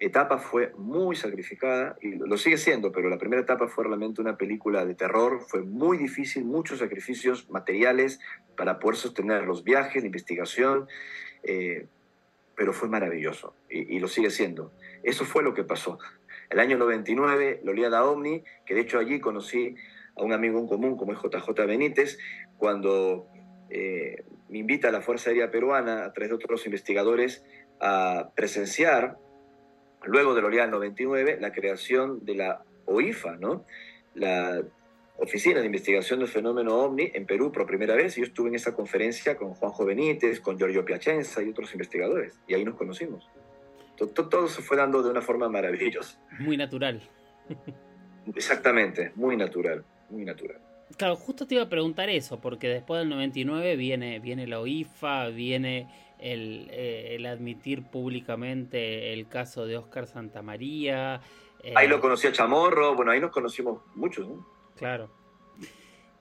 etapa fue muy sacrificada y lo sigue siendo, pero la primera etapa fue realmente una película de terror, fue muy difícil, muchos sacrificios materiales para poder sostener los viajes, la investigación. Eh, pero fue maravilloso y, lo sigue siendo. Eso fue lo que pasó. El año 99, da Omni, que de hecho allí conocí a un amigo en común como es JJ Benítez, cuando eh, me invita a la Fuerza Aérea Peruana, a través de otros investigadores, a presenciar, luego del Oleada 99, la creación de la OIFA, ¿no? la Oficina de Investigación del Fenómeno OVNI en Perú por primera vez. Yo estuve en esa conferencia con Juanjo Benítez, con Giorgio Piacenza y otros investigadores, y ahí nos conocimos. Todo, se fue dando de una forma maravillosa. Muy natural. Exactamente, muy natural, muy natural. Claro, justo te iba a preguntar eso, porque después del 99 viene, viene la OIFA, viene el, eh, el admitir públicamente el caso de Oscar Santamaría. Eh, ahí lo conocí a Chamorro, bueno, ahí nos conocimos muchos, ¿no? Claro.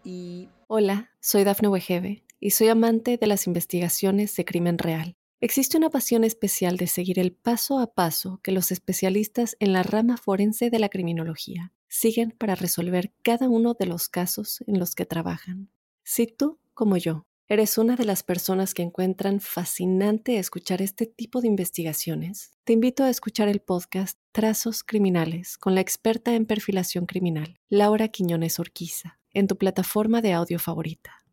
Y... Hola, soy Dafne Wegebe y soy amante de las investigaciones de crimen real. Existe una pasión especial de seguir el paso a paso que los especialistas en la rama forense de la criminología siguen para resolver cada uno de los casos en los que trabajan. Si tú, como yo, eres una de las personas que encuentran fascinante escuchar este tipo de investigaciones, te invito a escuchar el podcast Trazos Criminales con la experta en perfilación criminal, Laura Quiñones Orquiza, en tu plataforma de audio favorita.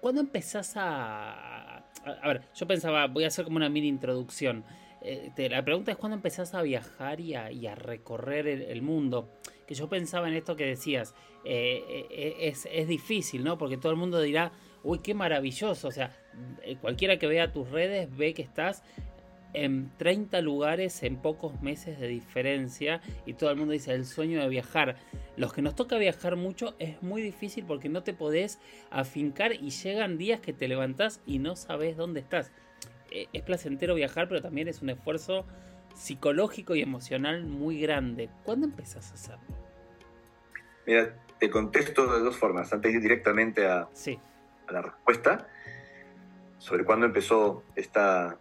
¿Cuándo empezás a... A ver, yo pensaba, voy a hacer como una mini introducción. Eh, la pregunta es cuándo empezás a viajar y a, recorrer el, mundo. Que yo pensaba en esto que decías, eh, eh, es, es, difícil, ¿no? Porque todo el mundo dirá, uy, qué maravilloso. O sea, cualquiera que vea tus redes ve que estás en 30 lugares en pocos meses de diferencia y todo el mundo dice el sueño de viajar. Los que nos toca viajar mucho es muy difícil porque no te podés afincar y llegan días que te levantás y no sabes dónde estás. E, es placentero viajar, pero también es un esfuerzo psicológico y emocional muy grande. ¿Cuándo empezás a hacerlo? Mira, te contesto de dos formas. Antes de ir directamente a, a la respuesta sobre cuándo empezó esta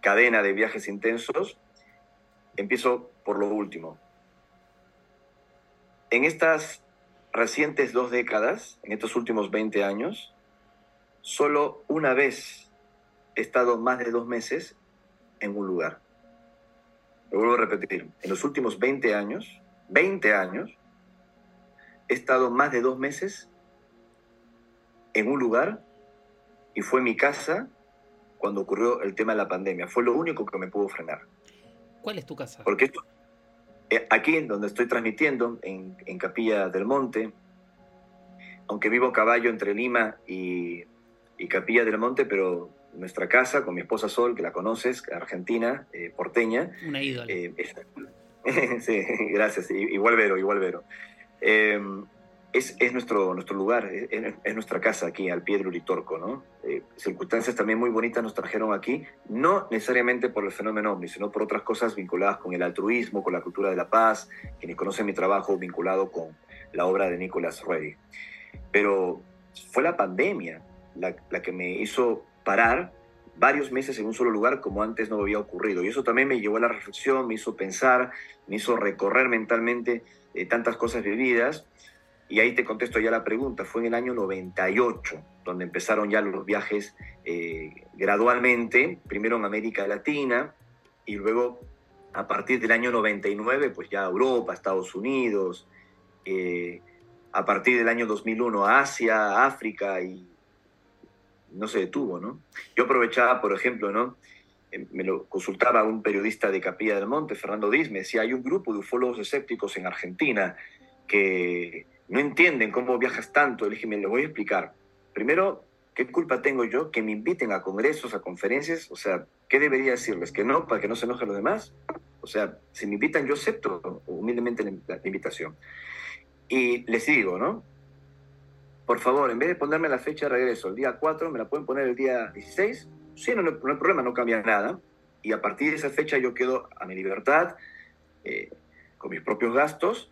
cadena de viajes intensos, empiezo por lo último. En estas recientes dos décadas, en estos últimos 20 años, solo una vez he estado más de dos meses en un lugar. Lo vuelvo a repetir, en los últimos 20 años, 20 años, he estado más de dos meses en un lugar y fue mi casa cuando ocurrió el tema de la pandemia. Fue lo único que me pudo frenar. ¿Cuál es tu casa? Porque esto, eh, aquí en donde estoy transmitiendo, en, Capilla del Monte, aunque vivo a caballo entre Lima y, Capilla del Monte, pero nuestra casa con mi esposa Sol, que la conoces, argentina, eh, porteña. Una ídola. Eh, sí, gracias, igual Vero, igual Vero es, es, nuestro, nuestro lugar, es, nuestra casa aquí al pie del Uritorco, ¿no? Eh, circunstancias también muy bonitas nos trajeron aquí, no necesariamente por el fenómeno ovni, sino por otras cosas vinculadas con el altruismo, con la cultura de la paz, quienes conocen mi trabajo vinculado con la obra de Nicholas Reddy. Pero fue la pandemia la, la que me hizo parar varios meses en un solo lugar como antes no había ocurrido. Y eso también me llevó a la reflexión, me hizo pensar, me hizo recorrer mentalmente eh, tantas cosas vividas y ahí te contesto ya la pregunta, fue en el año 98, donde empezaron ya los viajes eh, gradualmente, primero en América Latina y luego a partir del año 99, pues ya Europa, Estados Unidos, eh, a partir del año 2001 Asia, África y no se detuvo, ¿no? Yo aprovechaba, por ejemplo, ¿no? Eh, me lo consultaba un periodista de Capilla del Monte, Fernando Diz, me decía, hay un grupo de ufólogos escépticos en Argentina que no entienden cómo viajas tanto. Le dije, me lo voy a explicar. Primero, ¿qué culpa tengo yo que me inviten a congresos, a conferencias? O sea, ¿qué debería decirles? ¿Que no, para que no se enojen los demás? O sea, si me invitan, yo acepto humildemente la, invitación. Y les digo, ¿no? Por favor, en vez de ponerme la fecha de regreso el día 4, me la pueden poner el día 16. Sí, no, no, hay problema, no cambia nada. Y a partir de esa fecha yo quedo a mi libertad, eh, con mis propios gastos,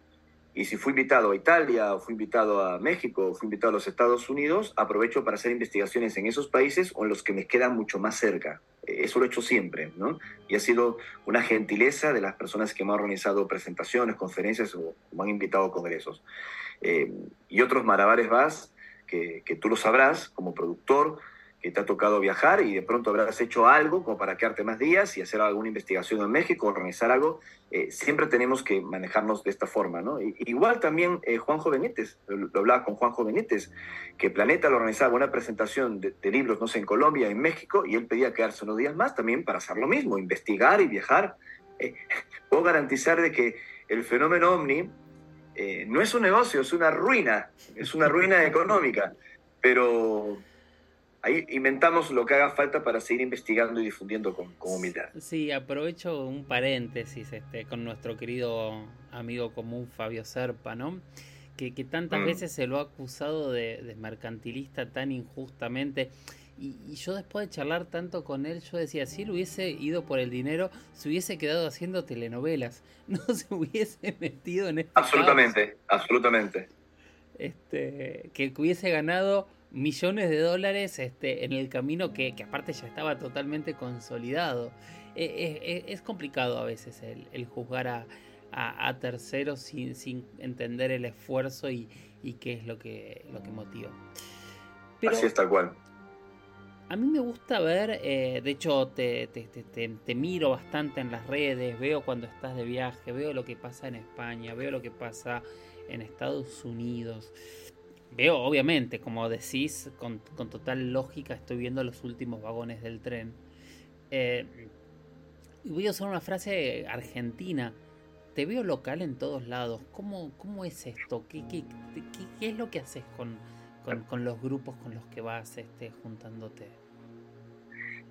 y si fui invitado a Italia, o fui invitado a México, o fui invitado a los Estados Unidos, aprovecho para hacer investigaciones en esos países o en los que me quedan mucho más cerca. Eso lo he hecho siempre, ¿no? Y ha sido una gentileza de las personas que me han organizado presentaciones, conferencias o me han invitado a congresos. Eh, y otros marabares vas, que, que, tú lo sabrás como productor, que te ha tocado viajar y de pronto habrás hecho algo como para quedarte más días y hacer alguna investigación en México, organizar algo, eh, siempre tenemos que manejarnos de esta forma, ¿no? igual también eh, Juanjo Benítez, lo, hablaba con Juanjo Benítez, que Planeta lo organizaba una presentación de, libros, no sé, en Colombia, en México, y él pedía quedarse unos días más también para hacer lo mismo, investigar y viajar. Eh, puedo garantizar de que el fenómeno ovni no es un negocio, es una ruina, es una ruina económica, pero ahí inventamos lo que haga falta para seguir investigando y difundiendo con, humildad. Sí, aprovecho un paréntesis este, con nuestro querido amigo común Fabio Serpa, ¿no? Que, tantas mm. veces se lo ha acusado de, mercantilista tan injustamente. Y, yo después de charlar tanto con él, yo decía, si él hubiese ido por el dinero, se hubiese quedado haciendo telenovelas, no se hubiese metido en este Absolutamente, absolutamente. Este, que hubiese ganado millones de dólares este, en el camino que, aparte ya estaba totalmente consolidado. E, e, e, es, complicado a veces el, juzgar a, terceros sin, sin, entender el esfuerzo y, qué es lo que, lo que motiva. Así es tal cual. A mí me gusta ver, eh, de hecho te, te, miro bastante en las redes, veo cuando estás de viaje, veo lo que pasa en España, veo lo que pasa en Estados Unidos veo, obviamente, como decís, con, total lógica, estoy viendo los últimos vagones del tren. Eh, voy a usar una frase argentina. Te veo local en todos lados. ¿Cómo, cómo es esto? ¿Qué, qué, qué, es lo que haces con, con, los grupos con los que vas este, juntándote?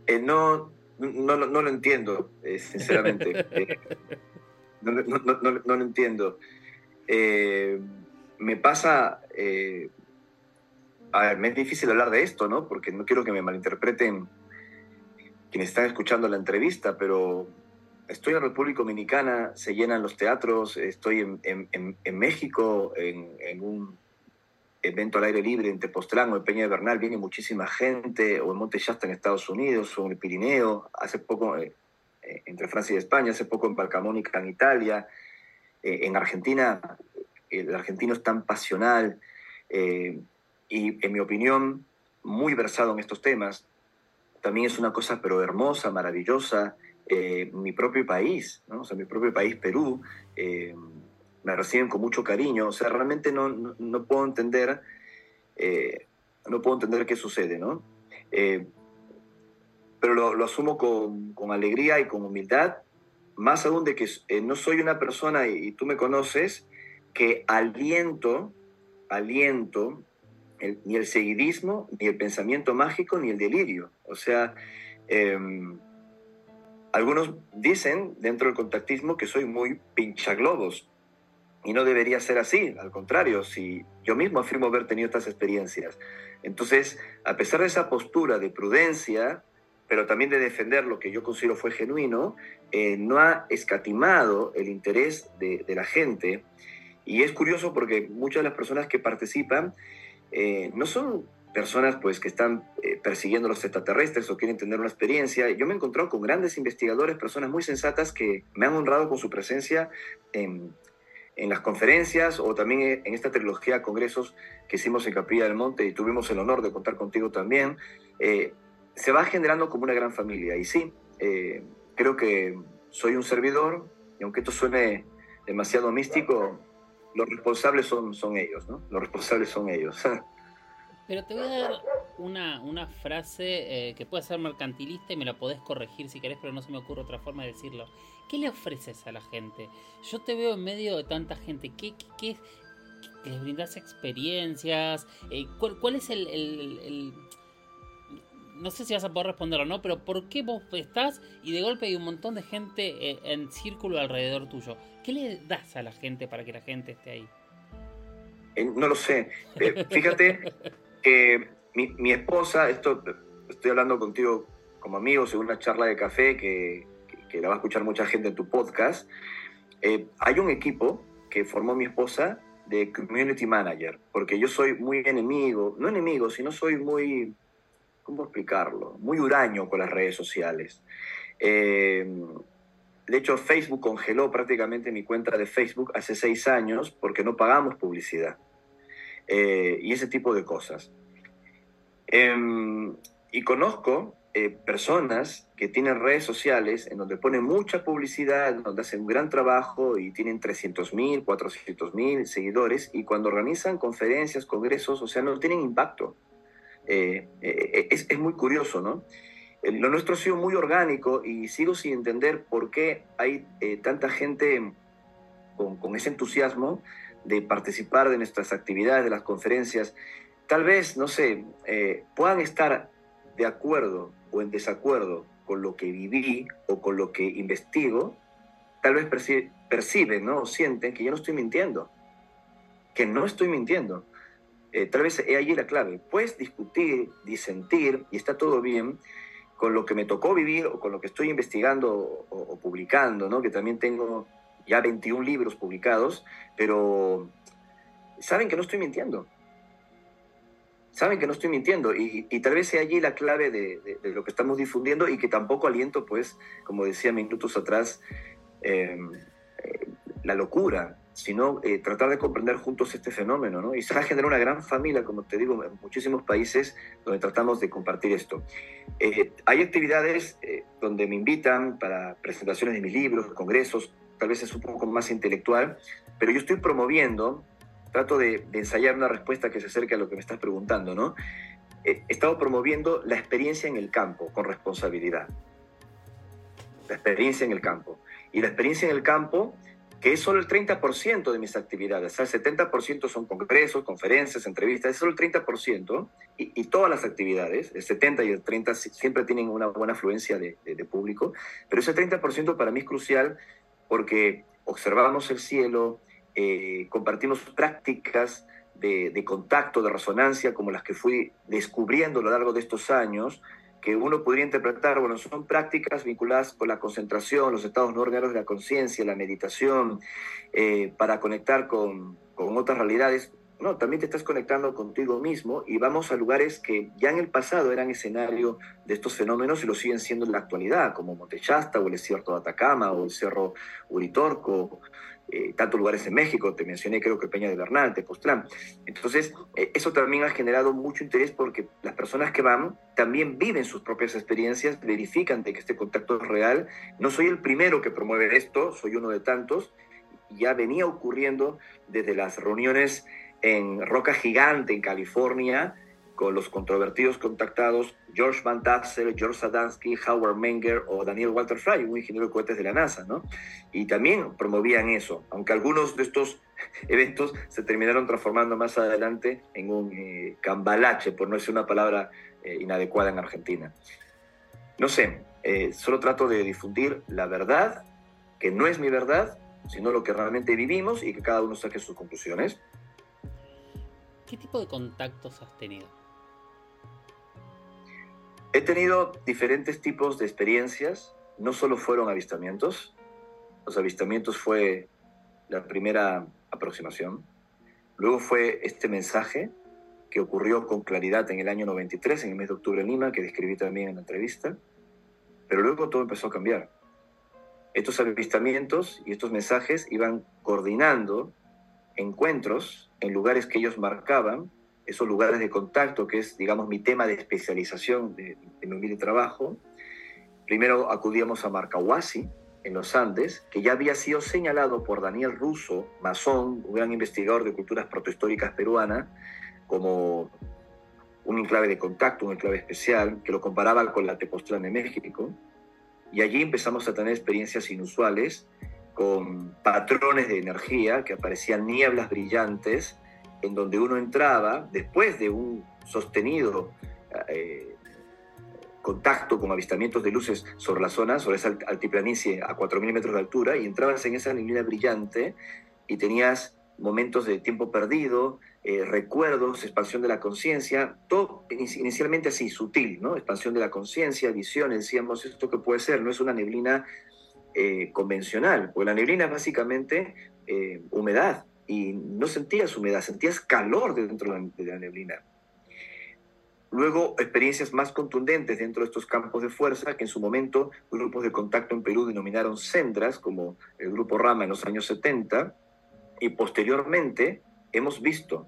Eh, no, no, no, lo entiendo, eh, sinceramente. no, no, lo entiendo. Me pasa a ver, me es difícil hablar de esto, ¿no? Porque no quiero que me malinterpreten quienes están escuchando la entrevista, pero estoy en República Dominicana, se llenan los teatros, estoy en, México, en, un evento al aire libre en Tepoztlán o en Peña de Bernal, viene muchísima gente, o en Monte Shasta en Estados Unidos, o en el Pirineo, hace poco eh, eh, entre Francia y España, hace poco en Palcamónica en Italia, eh, en Argentina, el argentino es tan pasional, y en mi opinión, muy versado en estos temas. También es una cosa pero hermosa, maravillosa. Eh, mi propio país, ¿no? o sea, mi propio país, Perú, eh, me reciben con mucho cariño. O sea, realmente no, no, puedo entender, eh, no puedo entender qué sucede, ¿no? pero lo, lo asumo con, con, alegría y con humildad, más aún de que no soy una persona, y, y tú me conoces, que aliento, aliento ni el seguidismo, ni el pensamiento mágico, ni el delirio. O sea, em, algunos dicen dentro del contactismo que soy muy pinchaglobos. Y no debería ser así, al contrario, si yo mismo afirmo haber tenido estas experiencias. Entonces, a pesar de esa postura de prudencia, pero también de defender lo que yo considero fue genuino, eh, no ha escatimado el interés de, de la gente. Y es curioso porque muchas de las personas que participan eh, no son personas pues que están eh, persiguiendo los extraterrestres o quieren tener una experiencia. Yo me he encontrado con grandes investigadores, personas muy sensatas que me han honrado con su presencia en, en las conferencias o también en esta trilogía de congresos que hicimos en Capilla del Monte y tuvimos el honor de contar contigo también. Eh, se va generando como una gran familia y sí, creo que soy un servidor y aunque esto suene demasiado místico, los responsables son, son ellos, ¿no? Los responsables son ellos. Pero te voy a dar una, una frase eh, que puede ser mercantilista y me la podés corregir si querés, pero no se me ocurre otra forma de decirlo. ¿Qué le ofreces a la gente? Yo te veo en medio de tanta gente. ¿Qué, qué, les brindas experiencias? Eh, ¿cuál, es el, el, no sé si vas a poder responder o no, pero ¿por qué vos estás y de golpe hay un montón de gente eh, en círculo alrededor tuyo? ¿Qué le das a la gente para que la gente esté ahí? Eh, no lo sé. Eh, fíjate que mi, esposa, esto estoy hablando contigo como amigo, según una charla de café que, la va a escuchar mucha gente en tu podcast. Hay un equipo que formó mi esposa de community manager, porque yo soy muy enemigo, no enemigo, sino soy muy, ¿cómo explicarlo? Muy huraño con las redes sociales. De hecho, Facebook congeló prácticamente mi cuenta de Facebook hace seis años porque no pagamos publicidad. Eh, y ese tipo de cosas. Em, Y conozco eh, personas que tienen redes sociales en donde ponen mucha publicidad, donde hacen un gran trabajo y tienen 300 mil, 400 mil seguidores y cuando organizan conferencias, congresos, o sea, no tienen impacto. Eh, eh, es, es, muy curioso, ¿no? Lo nuestro ha sido muy orgánico y sigo sin entender por qué hay tanta gente con, con ese entusiasmo de participar de nuestras actividades, de las conferencias, tal vez, no sé, eh, puedan estar de acuerdo o en desacuerdo con lo que viví o con lo que investigo, tal vez perciben ¿no? o sienten que yo no estoy mintiendo, que no estoy mintiendo. Eh, tal vez es allí la clave. Puedes discutir, disentir y está todo bien con lo que me tocó vivir o con lo que estoy investigando o, publicando, ¿no? que también tengo ya 21 libros publicados, pero saben que no estoy mintiendo. Saben que no estoy mintiendo y, tal vez sea allí la clave de, lo que estamos difundiendo y que tampoco aliento, pues, como decía minutos atrás, em, eh, la locura, sino eh, tratar de comprender juntos este fenómeno, ¿no? Y se va a generar una gran familia, como te digo, en muchísimos países donde tratamos de compartir esto. Eh, hay actividades donde me invitan para presentaciones de mis libros, congresos, tal vez es un poco más intelectual, pero yo estoy promoviendo, trato de, ensayar una respuesta que se acerque a lo que me estás preguntando, ¿no? He estado promoviendo la experiencia en el campo con responsabilidad. La experiencia en el campo. Y la experiencia en el campo, que es solo el 30% de mis actividades, el 70% son congresos, conferencias, entrevistas, es solo el 30%, y, y, todas las actividades, el 70 y el 30 siempre tienen una buena afluencia de, de, de público, pero ese 30% para mí es crucial porque observamos el cielo, eh, compartimos prácticas de, contacto, de resonancia, como las que fui descubriendo a lo largo de estos años, que uno podría interpretar, bueno, son prácticas vinculadas con la concentración, los estados no orgánicos de la conciencia, la meditación, eh, para conectar con, con otras realidades, no, también te estás conectando contigo mismo y vamos a lugares que ya en el pasado eran escenario de estos fenómenos y lo siguen siendo en la actualidad, como Montechasta o el desierto de Atacama o el Cerro Uritorco, eh, tantos lugares en México, te mencioné creo que Peña de Bernal, Tepoztlán. Entonces, eh, eso también ha generado mucho interés porque las personas que van también viven sus propias experiencias, verifican de que este contacto es real. No soy el primero que promueve esto, soy uno de tantos. Ya venía ocurriendo desde las reuniones en Roca Gigante, en California, con los controvertidos contactados George Van Tassel, George Sadansky, Howard Menger o Daniel Walter Fry, un ingeniero de cohetes de la NASA, ¿no? Y también promovían eso, aunque algunos de estos eventos se terminaron transformando más adelante en un eh, cambalache, por no decir una palabra eh, inadecuada en Argentina. No sé, eh, solo trato de difundir la verdad, que no es mi verdad, sino lo que realmente vivimos y que cada uno saque sus conclusiones. ¿Qué tipo de contactos has tenido? He tenido diferentes tipos de experiencias, no solo fueron avistamientos, los avistamientos fue la primera aproximación, luego fue este mensaje que ocurrió con claridad en el año 93, en el mes de octubre en Lima, que describí también en la entrevista, pero luego todo empezó a cambiar. Estos avistamientos y estos mensajes iban coordinando encuentros en lugares que ellos marcaban, esos lugares de contacto, que es, digamos, mi tema de especialización de, mi humilde trabajo. Primero acudíamos a Marcahuasi, en los Andes, que ya había sido señalado por Daniel Russo, masón, un gran investigador de culturas protohistóricas peruanas, como un enclave de contacto, un enclave especial, que lo comparaba con la Tepoztlán de México. Y allí empezamos a tener experiencias inusuales con patrones de energía, que aparecían nieblas brillantes, en donde uno entraba después de un sostenido eh, contacto con avistamientos de luces sobre la zona, sobre esa altiplanicie a 4.000 metros de altura, y entrabas en esa neblina brillante y tenías momentos de tiempo perdido, eh, recuerdos, expansión de la conciencia, todo inicialmente así, sutil, ¿no? Expansión de la conciencia, visiones, decíamos, esto que puede ser, no es una neblina eh, convencional, porque la neblina es básicamente humedad y no sentías humedad, sentías calor dentro de la neblina. Luego, experiencias más contundentes dentro de estos campos de fuerza, que en su momento grupos de contacto en Perú denominaron centras, como el grupo Rama en los años 70, y posteriormente hemos visto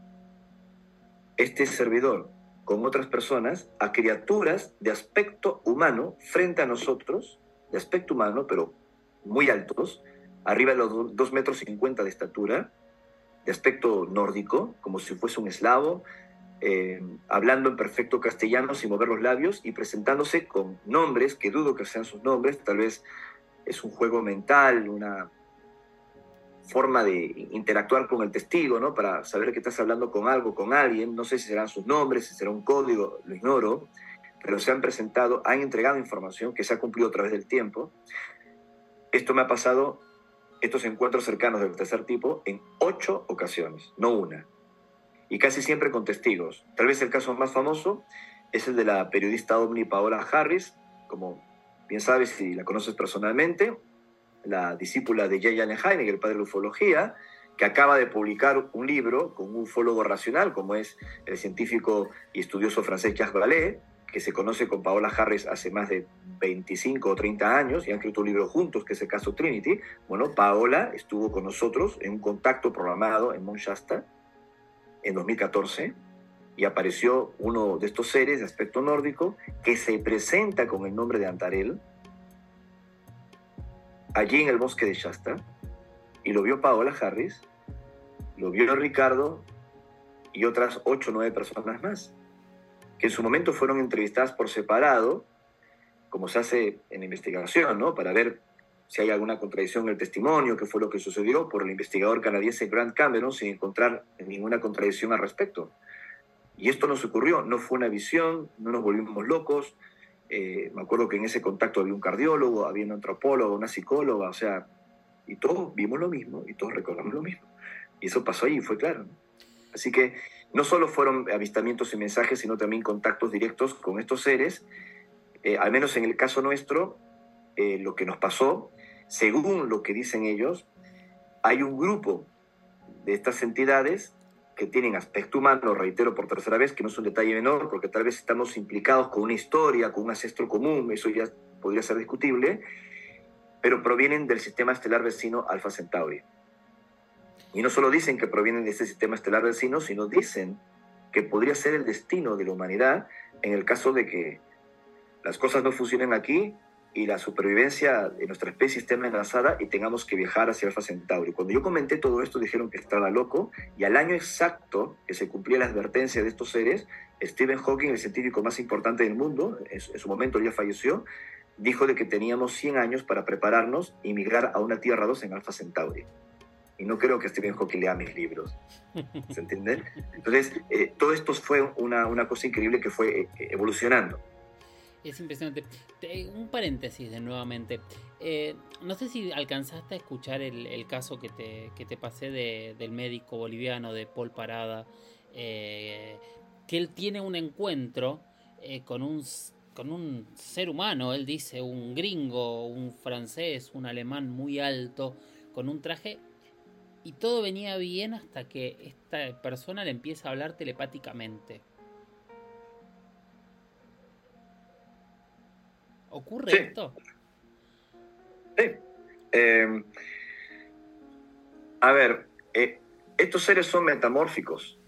este servidor con otras personas a criaturas de aspecto humano frente a nosotros, de aspecto humano, pero muy altos, arriba de los 2 metros 50 de estatura, de aspecto nórdico, como si fuese un eslavo, eh, hablando en perfecto castellano sin mover los labios y presentándose con nombres, que dudo que sean sus nombres, tal vez es un juego mental, una forma de interactuar con el testigo, ¿no? Para saber que estás hablando con algo, con alguien, no sé si serán sus nombres, si será un código, lo ignoro, pero se han presentado, han entregado información que se ha cumplido a través del tiempo. Esto me ha pasado, estos encuentros cercanos del tercer tipo, en ocho ocasiones, no una y casi siempre con testigos. Tal vez el caso más famoso es el de la periodista ovni Paola Harris, como bien sabes si la conoces personalmente, la discípula de J. Allen el padre de la ufología, que acaba de publicar un libro con un ufólogo racional, como es el científico y estudioso francés Jacques Vallée, que se conoce con Paola Harris hace más de 25 o 30 años y han escrito un libro juntos, que es el caso Trinity. Bueno, Paola estuvo con nosotros en un contacto programado en Mount Shasta, en 2014 y apareció uno de estos seres de aspecto nórdico que se presenta con el nombre de Antarel allí en el bosque de Shasta y lo vio Paola Harris, lo vio Ricardo y otras ocho o nueve personas más que en su momento fueron entrevistadas por separado, como se hace en investigación, ¿no? Para ver si hay alguna contradicción en el testimonio, qué fue lo que sucedió por el investigador canadiense Grant Cameron sin encontrar ninguna contradicción al respecto. Y esto nos ocurrió, no fue una visión, no nos volvimos locos. Eh, me acuerdo que en ese contacto había un cardiólogo, había un antropólogo, una psicóloga, o sea, y todos vimos lo mismo y todos recordamos lo mismo. Y eso pasó ahí, fue claro. Así que no solo fueron avistamientos y mensajes, sino también contactos directos con estos seres. Eh, al menos en el caso nuestro, eh, lo que nos pasó según lo que dicen ellos, hay un grupo de estas entidades que tienen aspecto humano, reitero por tercera vez, que no es un detalle menor, porque tal vez estamos implicados con una historia, con un ancestro común, eso ya podría ser discutible, pero provienen del sistema estelar vecino Alpha Centauri. Y no solo dicen que provienen de ese sistema estelar vecino, sino dicen que podría ser el destino de la humanidad en el caso de que las cosas no funcionen aquí y la supervivencia de nuestra especie esté amenazada y tengamos que viajar hacia Alfa Centauri. Cuando yo comenté todo esto dijeron que estaba loco y al año exacto que se cumplía la advertencia de estos seres, Stephen Hawking, el científico más importante del mundo, en, su momento ya falleció, dijo de que teníamos 100 años para prepararnos y migrar a una Tierra 2 en Alfa Centauri. Y no creo que Stephen Hawking lea mis libros. ¿Se entiende? Entonces, eh, todo esto fue una, una, cosa increíble que fue eh, evolucionando. Es impresionante. Un paréntesis de nuevamente. Eh, no sé si alcanzaste a escuchar el, caso que te, que te pasé del médico boliviano de Paul Parada, eh, que él tiene un encuentro eh, con, un, con un ser humano, él dice, un gringo, un francés, un alemán muy alto, con un traje, y todo venía bien hasta que esta persona le empieza a hablar telepáticamente. ¿Ocurre esto? Sí. Em, a ver, eh, estos seres son metamórficos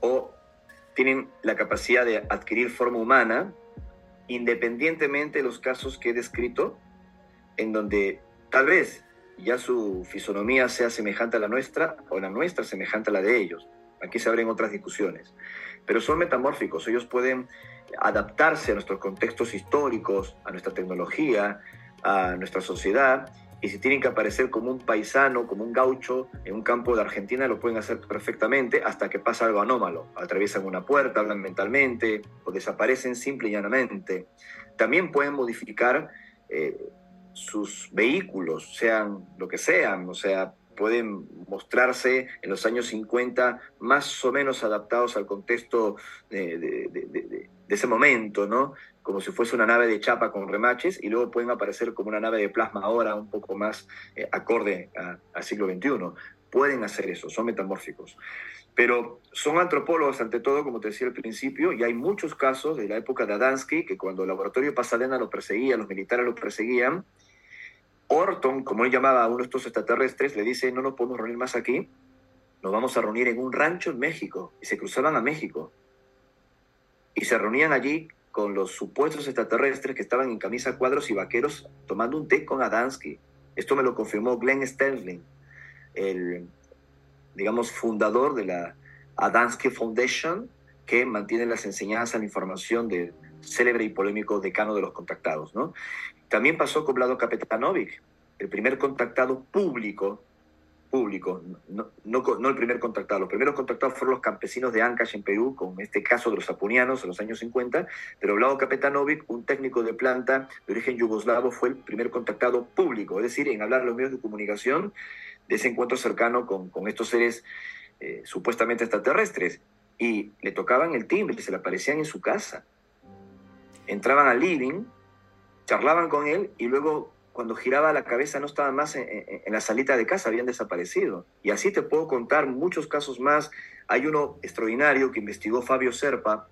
o tienen la capacidad de adquirir forma humana independientemente de los casos que he descrito, en donde tal vez ya su fisonomía sea semejante a la nuestra o la nuestra semejante a la de ellos. Aquí se abren otras discusiones. Pero son metamórficos, ellos pueden adaptarse a nuestros contextos históricos, a nuestra tecnología, a nuestra sociedad. Y si tienen que aparecer como un paisano, como un gaucho en un campo de Argentina, lo pueden hacer perfectamente hasta que pasa algo anómalo. Atraviesan una puerta, hablan mentalmente o desaparecen simple y llanamente. También pueden modificar eh, sus vehículos, sean lo que sean, o sea, pueden mostrarse en los años 50 más o menos adaptados al contexto de, ese momento, ¿no? Como si fuese una nave de chapa con remaches y luego pueden aparecer como una nave de plasma ahora un poco más eh, acorde al siglo XXI. Pueden hacer eso, son metamórficos. Pero son antropólogos ante todo, como te decía al principio, y hay muchos casos de la época de Adansky que cuando el laboratorio de Pasadena lo perseguía, los militares lo perseguían, Orton, como él llamaba a uno de estos extraterrestres, le dice, no nos podemos reunir más aquí, nos vamos a reunir en un rancho en México. Y se cruzaban a México. y se reunían allí con los supuestos extraterrestres que estaban en camisa cuadros y vaqueros tomando un té con Adansky. Esto me lo confirmó Glenn Sterling, el, digamos, fundador de la Adansky Foundation, que mantiene las enseñanzas, la información del célebre y polémico decano de los contactados. ¿no? También pasó con Vlado Kapetanovic, el primer contactado público público, no, el primer contactado. Los primeros contactados fueron los campesinos de Ancash en Perú, con este caso de los apunianos en los años 50, pero Vlado Kapetanovic, un técnico de planta de origen yugoslavo, fue el primer contactado público, es decir, en hablar los medios de comunicación de ese encuentro cercano con, con estos seres eh, supuestamente extraterrestres. Y le tocaban el timbre, se le aparecían en su casa. Entraban al living, charlaban con él y luego cuando giraba la cabeza no estaban más en, la salita de casa, habían desaparecido. Y así te puedo contar muchos casos más. Hay uno extraordinario que investigó Fabio Serpa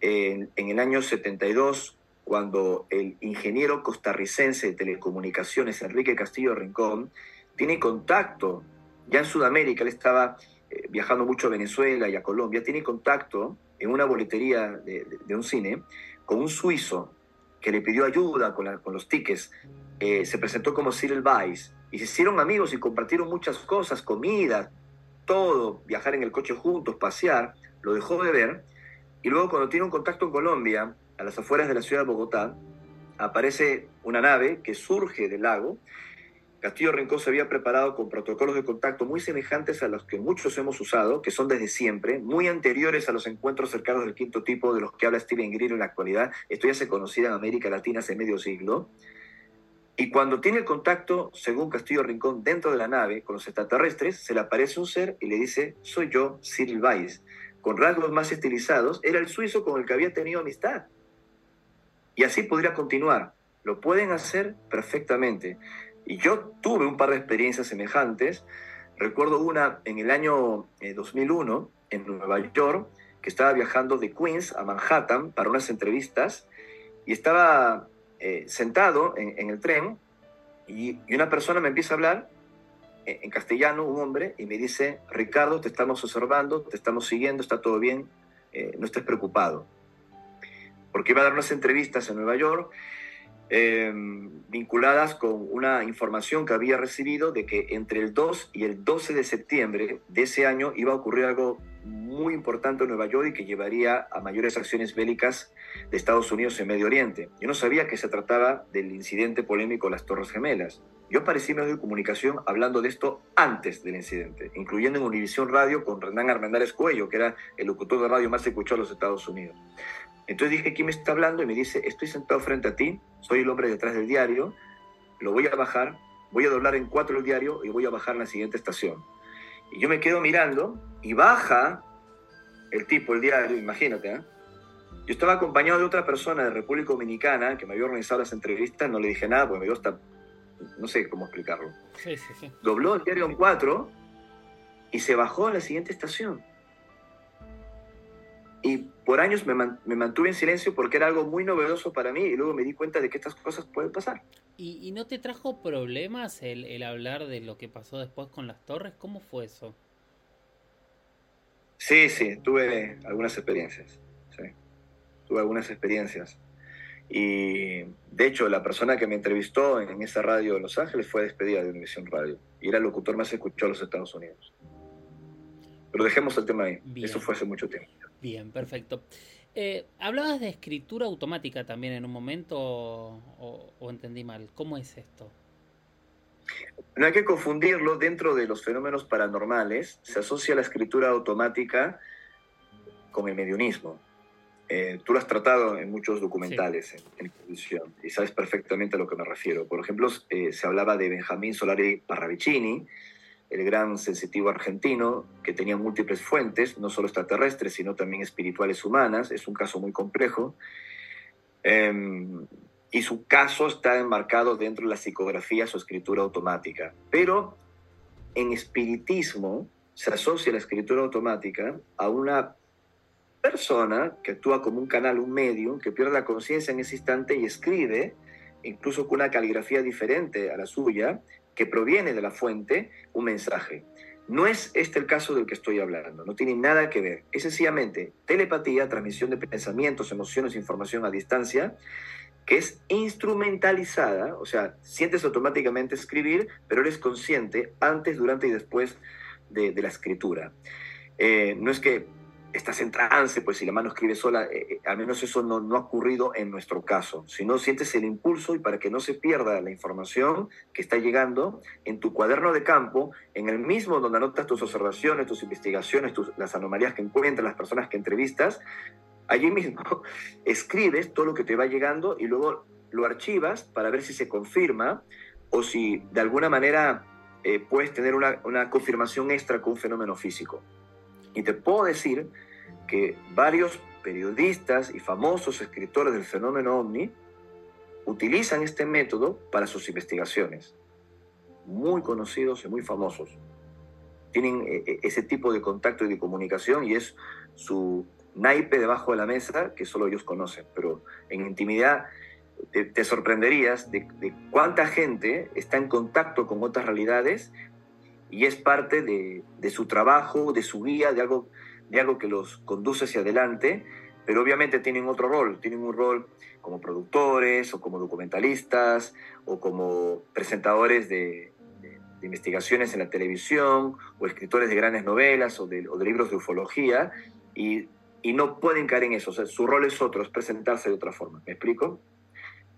en, el año 72, cuando el ingeniero costarricense de telecomunicaciones, Enrique Castillo Rincón, tiene contacto, ya en Sudamérica, él estaba eh, viajando mucho a Venezuela y a Colombia, tiene contacto en una boletería de, un cine con un suizo que le pidió ayuda con, con los tickets eh, se presentó como Cyril Weiss y se hicieron amigos y compartieron muchas cosas, comida, todo, viajar en el coche juntos, pasear, lo dejó de ver y luego cuando tiene un contacto en Colombia, a las afueras de la ciudad de Bogotá, aparece una nave que surge del lago. Castillo Rincón se había preparado con protocolos de contacto muy semejantes a los que muchos hemos usado, que son desde siempre, muy anteriores a los encuentros cercanos del quinto tipo de los que habla Steven Greer en la actualidad. Esto ya se conocía en América Latina hace medio siglo. Y cuando tiene el contacto, según Castillo Rincón, dentro de la nave con los extraterrestres, se le aparece un ser y le dice, soy yo, Cyril Weiss. Con rasgos más estilizados, era el suizo con el que había tenido amistad. Y así podría continuar. Lo pueden hacer perfectamente. Y yo tuve un par de experiencias semejantes. Recuerdo una en el año 2001, eh, en Nueva York, que estaba viajando de Queens a Manhattan para unas entrevistas y estaba eh, sentado en, el tren y, una persona me empieza a hablar eh, en, castellano, un hombre, y me dice, Ricardo, te estamos observando, te estamos siguiendo, está todo bien, eh, no estés preocupado. Porque iba a dar unas entrevistas en Nueva York vinculadas con una información que había recibido de que entre el 2 y el 12 de septiembre de ese año iba a ocurrir algo muy importante en Nueva York y que llevaría a mayores acciones bélicas de Estados Unidos en Medio Oriente. Yo no sabía que se trataba del incidente polémico de las Torres Gemelas. Yo aparecí en medios de comunicación hablando de esto antes del incidente, incluyendo en Univisión Radio con Renan Armendáriz Cuello, que era el locutor de radio más escuchado de los Estados Unidos. Entonces dije, ¿quién me está hablando? Y me dice, estoy sentado frente a ti, soy el hombre detrás del diario, lo voy a bajar, voy a doblar en cuatro el diario y voy a bajar en la siguiente estación. Y yo me quedo mirando y baja el tipo, el diario, imagínate, ¿eh? Yo estaba acompañado de otra persona de República Dominicana que me había organizado las entrevistas, no le dije nada porque me dio hasta, no sé cómo explicarlo. Sí, sí, sí. Dobló el diario en cuatro y se bajó a la siguiente estación. Y por años me, mantuve en silencio porque era algo muy novedoso para mí y luego me di cuenta de que estas cosas pueden pasar. ¿Y, no te trajo problemas el, el hablar de lo que pasó después con las torres? ¿Cómo fue eso? Sí, sí, tuve algunas experiencias. Sí. Tuve algunas experiencias. Y de hecho, la persona que me entrevistó en esa radio de Los Ángeles fue despedida de Univisión Radio. Y era el locutor más escuchado de los Estados Unidos. Pero dejemos el tema ahí. Eso fue hace mucho tiempo. Bien, perfecto. Eh, hablabas de escritura automática también en un momento o entendí mal. ¿Cómo es esto? No hay que confundirlo, dentro de los fenómenos paranormales se asocia la escritura automática con el mediunismo. Eh, tú lo has tratado en muchos documentales en, televisión y sabes perfectamente a lo que me refiero. Por ejemplo, eh, se hablaba de Benjamín Solari Parravicini, el gran sensitivo argentino que tenía múltiples fuentes, no solo extraterrestres, sino también espirituales humanas. Es un caso muy complejo. Em, y su caso está enmarcado dentro de la psicografía o escritura automática. Pero en espiritismo se asocia la escritura automática a una persona que actúa como un canal, un medio, que pierde la conciencia en ese instante y escribe, incluso con una caligrafía diferente a la suya, que proviene de la fuente, un mensaje. No es este el caso del que estoy hablando, no tiene nada que ver. Es sencillamente telepatía, transmisión de pensamientos, emociones, información a distancia, que es instrumentalizada, o sea, sientes automáticamente escribir, pero eres consciente antes, durante y después de, la escritura. Eh, no es que estás en trance, pues si la mano escribe sola, eh, eh, al menos eso no, no, ha ocurrido en nuestro caso. Si no, sientes el impulso y para que no se pierda la información que está llegando en tu cuaderno de campo, en el mismo donde anotas tus observaciones, tus investigaciones, tus, las anomalías que encuentras, las personas que entrevistas, allí mismo escribes todo lo que te va llegando y luego lo archivas para ver si se confirma o si de alguna manera eh, puedes tener una, una confirmación extra con un fenómeno físico. Y te puedo decir que varios periodistas y famosos escritores del fenómeno ovni utilizan este método para sus investigaciones. Muy conocidos y muy famosos. Tienen eh, eh, ese tipo de contacto y de comunicación y es su naipe debajo de la mesa que solo ellos conocen. Pero en intimidad te, sorprenderías de, de, cuánta gente está en contacto con otras realidades y es parte de, su trabajo, de su guía, de algo, de algo que los conduce hacia adelante, pero obviamente tienen otro rol, tienen un rol como productores o como documentalistas o como presentadores de, investigaciones en la televisión o escritores de grandes novelas o de, libros de ufología y, y, no pueden caer en eso, o sea, su rol es otro, es presentarse de otra forma, ¿me explico?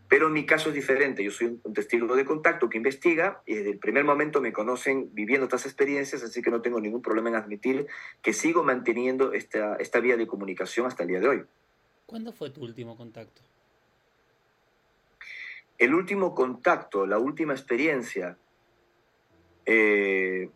Pero en mi caso es diferente. Yo soy un testigo de contacto que investiga y desde el primer momento me conocen viviendo estas experiencias, así que no tengo ningún problema en admitir que sigo manteniendo esta, esta vía de comunicación hasta el día de hoy. ¿Cuándo fue tu último contacto? El último contacto, la última experiencia, eh,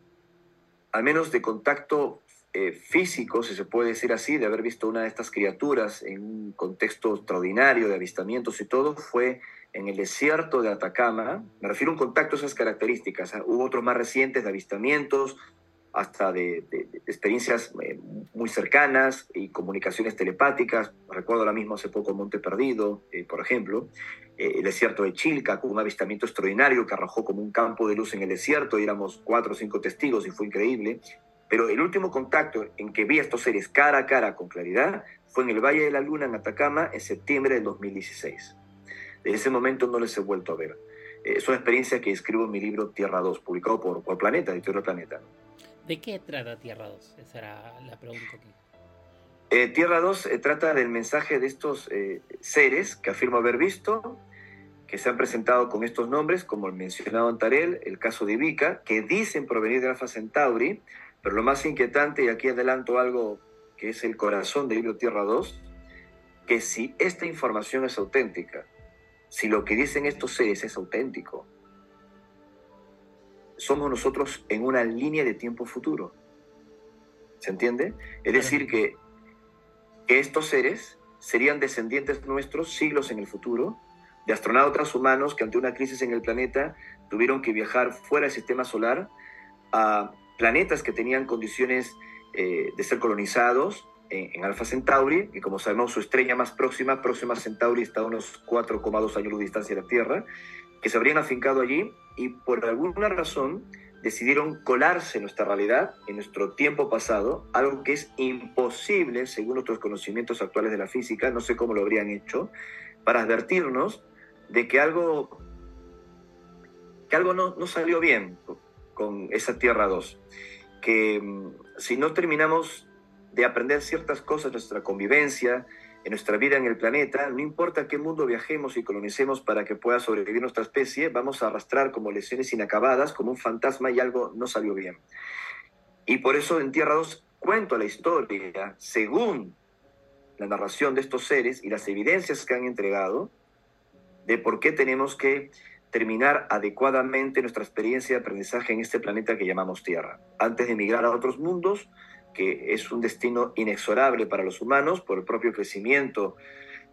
al menos de contacto eh, físico, si se puede decir así, de haber visto una de estas criaturas en un contexto extraordinario de avistamientos y todo, fue en el desierto de Atacama. Me refiero a un contacto esas características. ¿ah? Hubo otros más recientes de avistamientos, hasta de, experiencias eh, muy cercanas y comunicaciones telepáticas. Recuerdo ahora mismo hace poco Monte Perdido, eh, por ejemplo, el desierto de Chilca, con un avistamiento extraordinario que arrojó como un campo de luz en el desierto y éramos cuatro o cinco testigos y fue increíble. Pero el último contacto en que vi a estos seres cara a cara con claridad fue en el Valle de la Luna, en Atacama, en septiembre del 2016. Desde ese momento no les he vuelto a ver. Eh, es una experiencia que escribo en mi libro Tierra 2, publicado por, por Planeta, Editorial Planeta. ¿De qué trata Tierra 2? Esa era la pregunta que... Eh, Tierra 2 eh, trata del mensaje de estos seres que afirmo haber visto, que se han presentado con estos nombres, como el mencionado Antarel, el caso de Ivica, que dicen provenir de Alfa Centauri, pero lo más inquietante, y aquí adelanto algo que es el corazón del libro Tierra 2, que si esta información es auténtica, si lo que dicen estos seres es auténtico, somos nosotros en una línea de tiempo futuro. ¿Se entiende? Es decir, que, que estos seres serían descendientes nuestros siglos en el futuro, de astronautas humanos que ante una crisis en el planeta tuvieron que viajar fuera del sistema solar a planetas que tenían condiciones eh, de ser colonizados en, Alfa Centauri, que como sabemos su estrella más próxima, Próxima Centauri, está a unos 4,2 años de distancia de la Tierra, que se habrían afincado allí y por alguna razón decidieron colarse en nuestra realidad, en nuestro tiempo pasado, algo que es imposible según nuestros conocimientos actuales de la física, no sé cómo lo habrían hecho, para advertirnos de que algo, que algo no, no salió bien con esa Tierra 2, que mm, si no terminamos de aprender ciertas cosas en nuestra convivencia, en nuestra vida en el planeta, no importa qué mundo viajemos y colonicemos para que pueda sobrevivir nuestra especie, vamos a arrastrar como lesiones inacabadas, como un fantasma y algo no salió bien. Y por eso en Tierra 2 cuento la historia según la narración de estos seres y las evidencias que han entregado de por qué tenemos que terminar adecuadamente nuestra experiencia de aprendizaje en este planeta que llamamos Tierra, antes de emigrar a otros mundos, que es un destino inexorable para los humanos por el propio crecimiento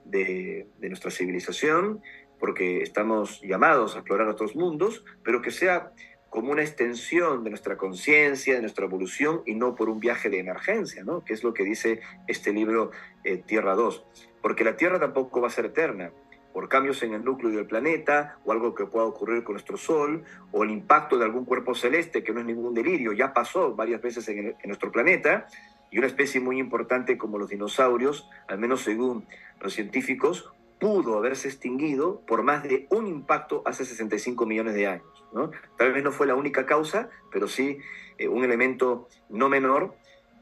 de, nuestra civilización, porque estamos llamados a explorar otros mundos, pero que sea como una extensión de nuestra conciencia, de nuestra evolución y no por un viaje de emergencia, ¿no? que es lo que dice este libro eh, Tierra 2. Porque la Tierra tampoco va a ser eterna por cambios en el núcleo del planeta o algo que pueda ocurrir con nuestro Sol o el impacto de algún cuerpo celeste que no es ningún delirio, ya pasó varias veces en, en nuestro planeta y una especie muy importante como los dinosaurios, al menos según los científicos, pudo haberse extinguido por más de un impacto hace 65 millones de años. ¿no? Tal vez no fue la única causa, pero sí eh, un elemento no menor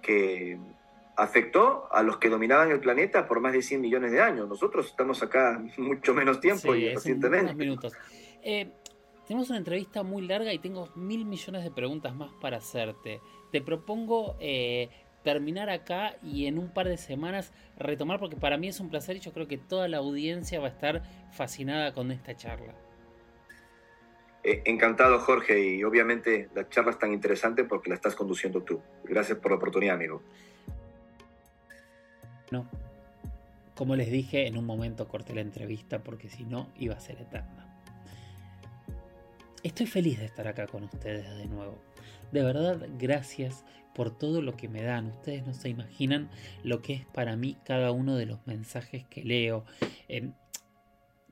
que afectó a los que dominaban el planeta por más de 100 millones de años. Nosotros estamos acá mucho menos tiempo y recientemente. minutos. Eh, tenemos una entrevista muy larga y tengo mil millones de preguntas más para hacerte. Te propongo eh, terminar acá y en un par de semanas retomar porque para mí es un placer y yo creo que toda la audiencia va a estar fascinada con esta charla. Eh, encantado Jorge y obviamente la charla es tan interesante porque la estás conduciendo tú. Gracias por la oportunidad, amigo. No, como les dije, en un momento corté la entrevista porque si no iba a ser eterna. Estoy feliz de estar acá con ustedes de nuevo. De verdad, gracias por todo lo que me dan. Ustedes no se imaginan lo que es para mí cada uno de los mensajes que leo.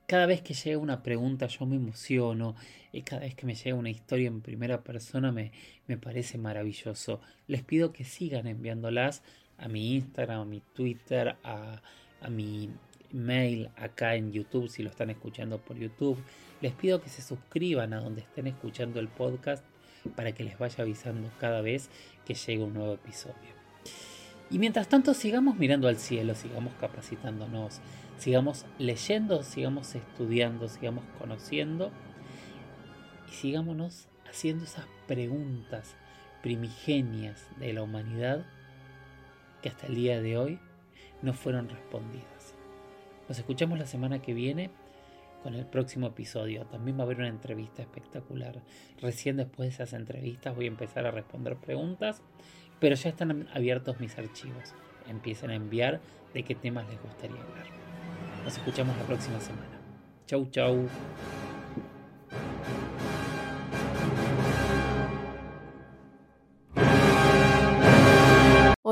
cada vez que llega una pregunta yo me emociono. Y cada vez que me llega una historia en primera persona me, me parece maravilloso. Les pido que sigan enviándolas a mi Instagram, a mi Twitter, a, a mi mail acá en YouTube si lo están escuchando por YouTube. Les pido que se suscriban a donde estén escuchando el podcast para que les vaya avisando cada vez que llegue un nuevo episodio. Y mientras tanto sigamos mirando al cielo, sigamos capacitándonos, sigamos leyendo, sigamos estudiando, sigamos conociendo y sigámonos haciendo esas preguntas primigenias de la humanidad que hasta el día de hoy no fueron respondidas. Nos escuchamos la semana que viene con el próximo episodio. También va a haber una entrevista espectacular. Recién después de esas entrevistas voy a empezar a responder preguntas, pero ya están abiertos mis archivos. Empiecen a enviar de qué temas les gustaría hablar. Nos escuchamos la próxima semana. Chau, chau.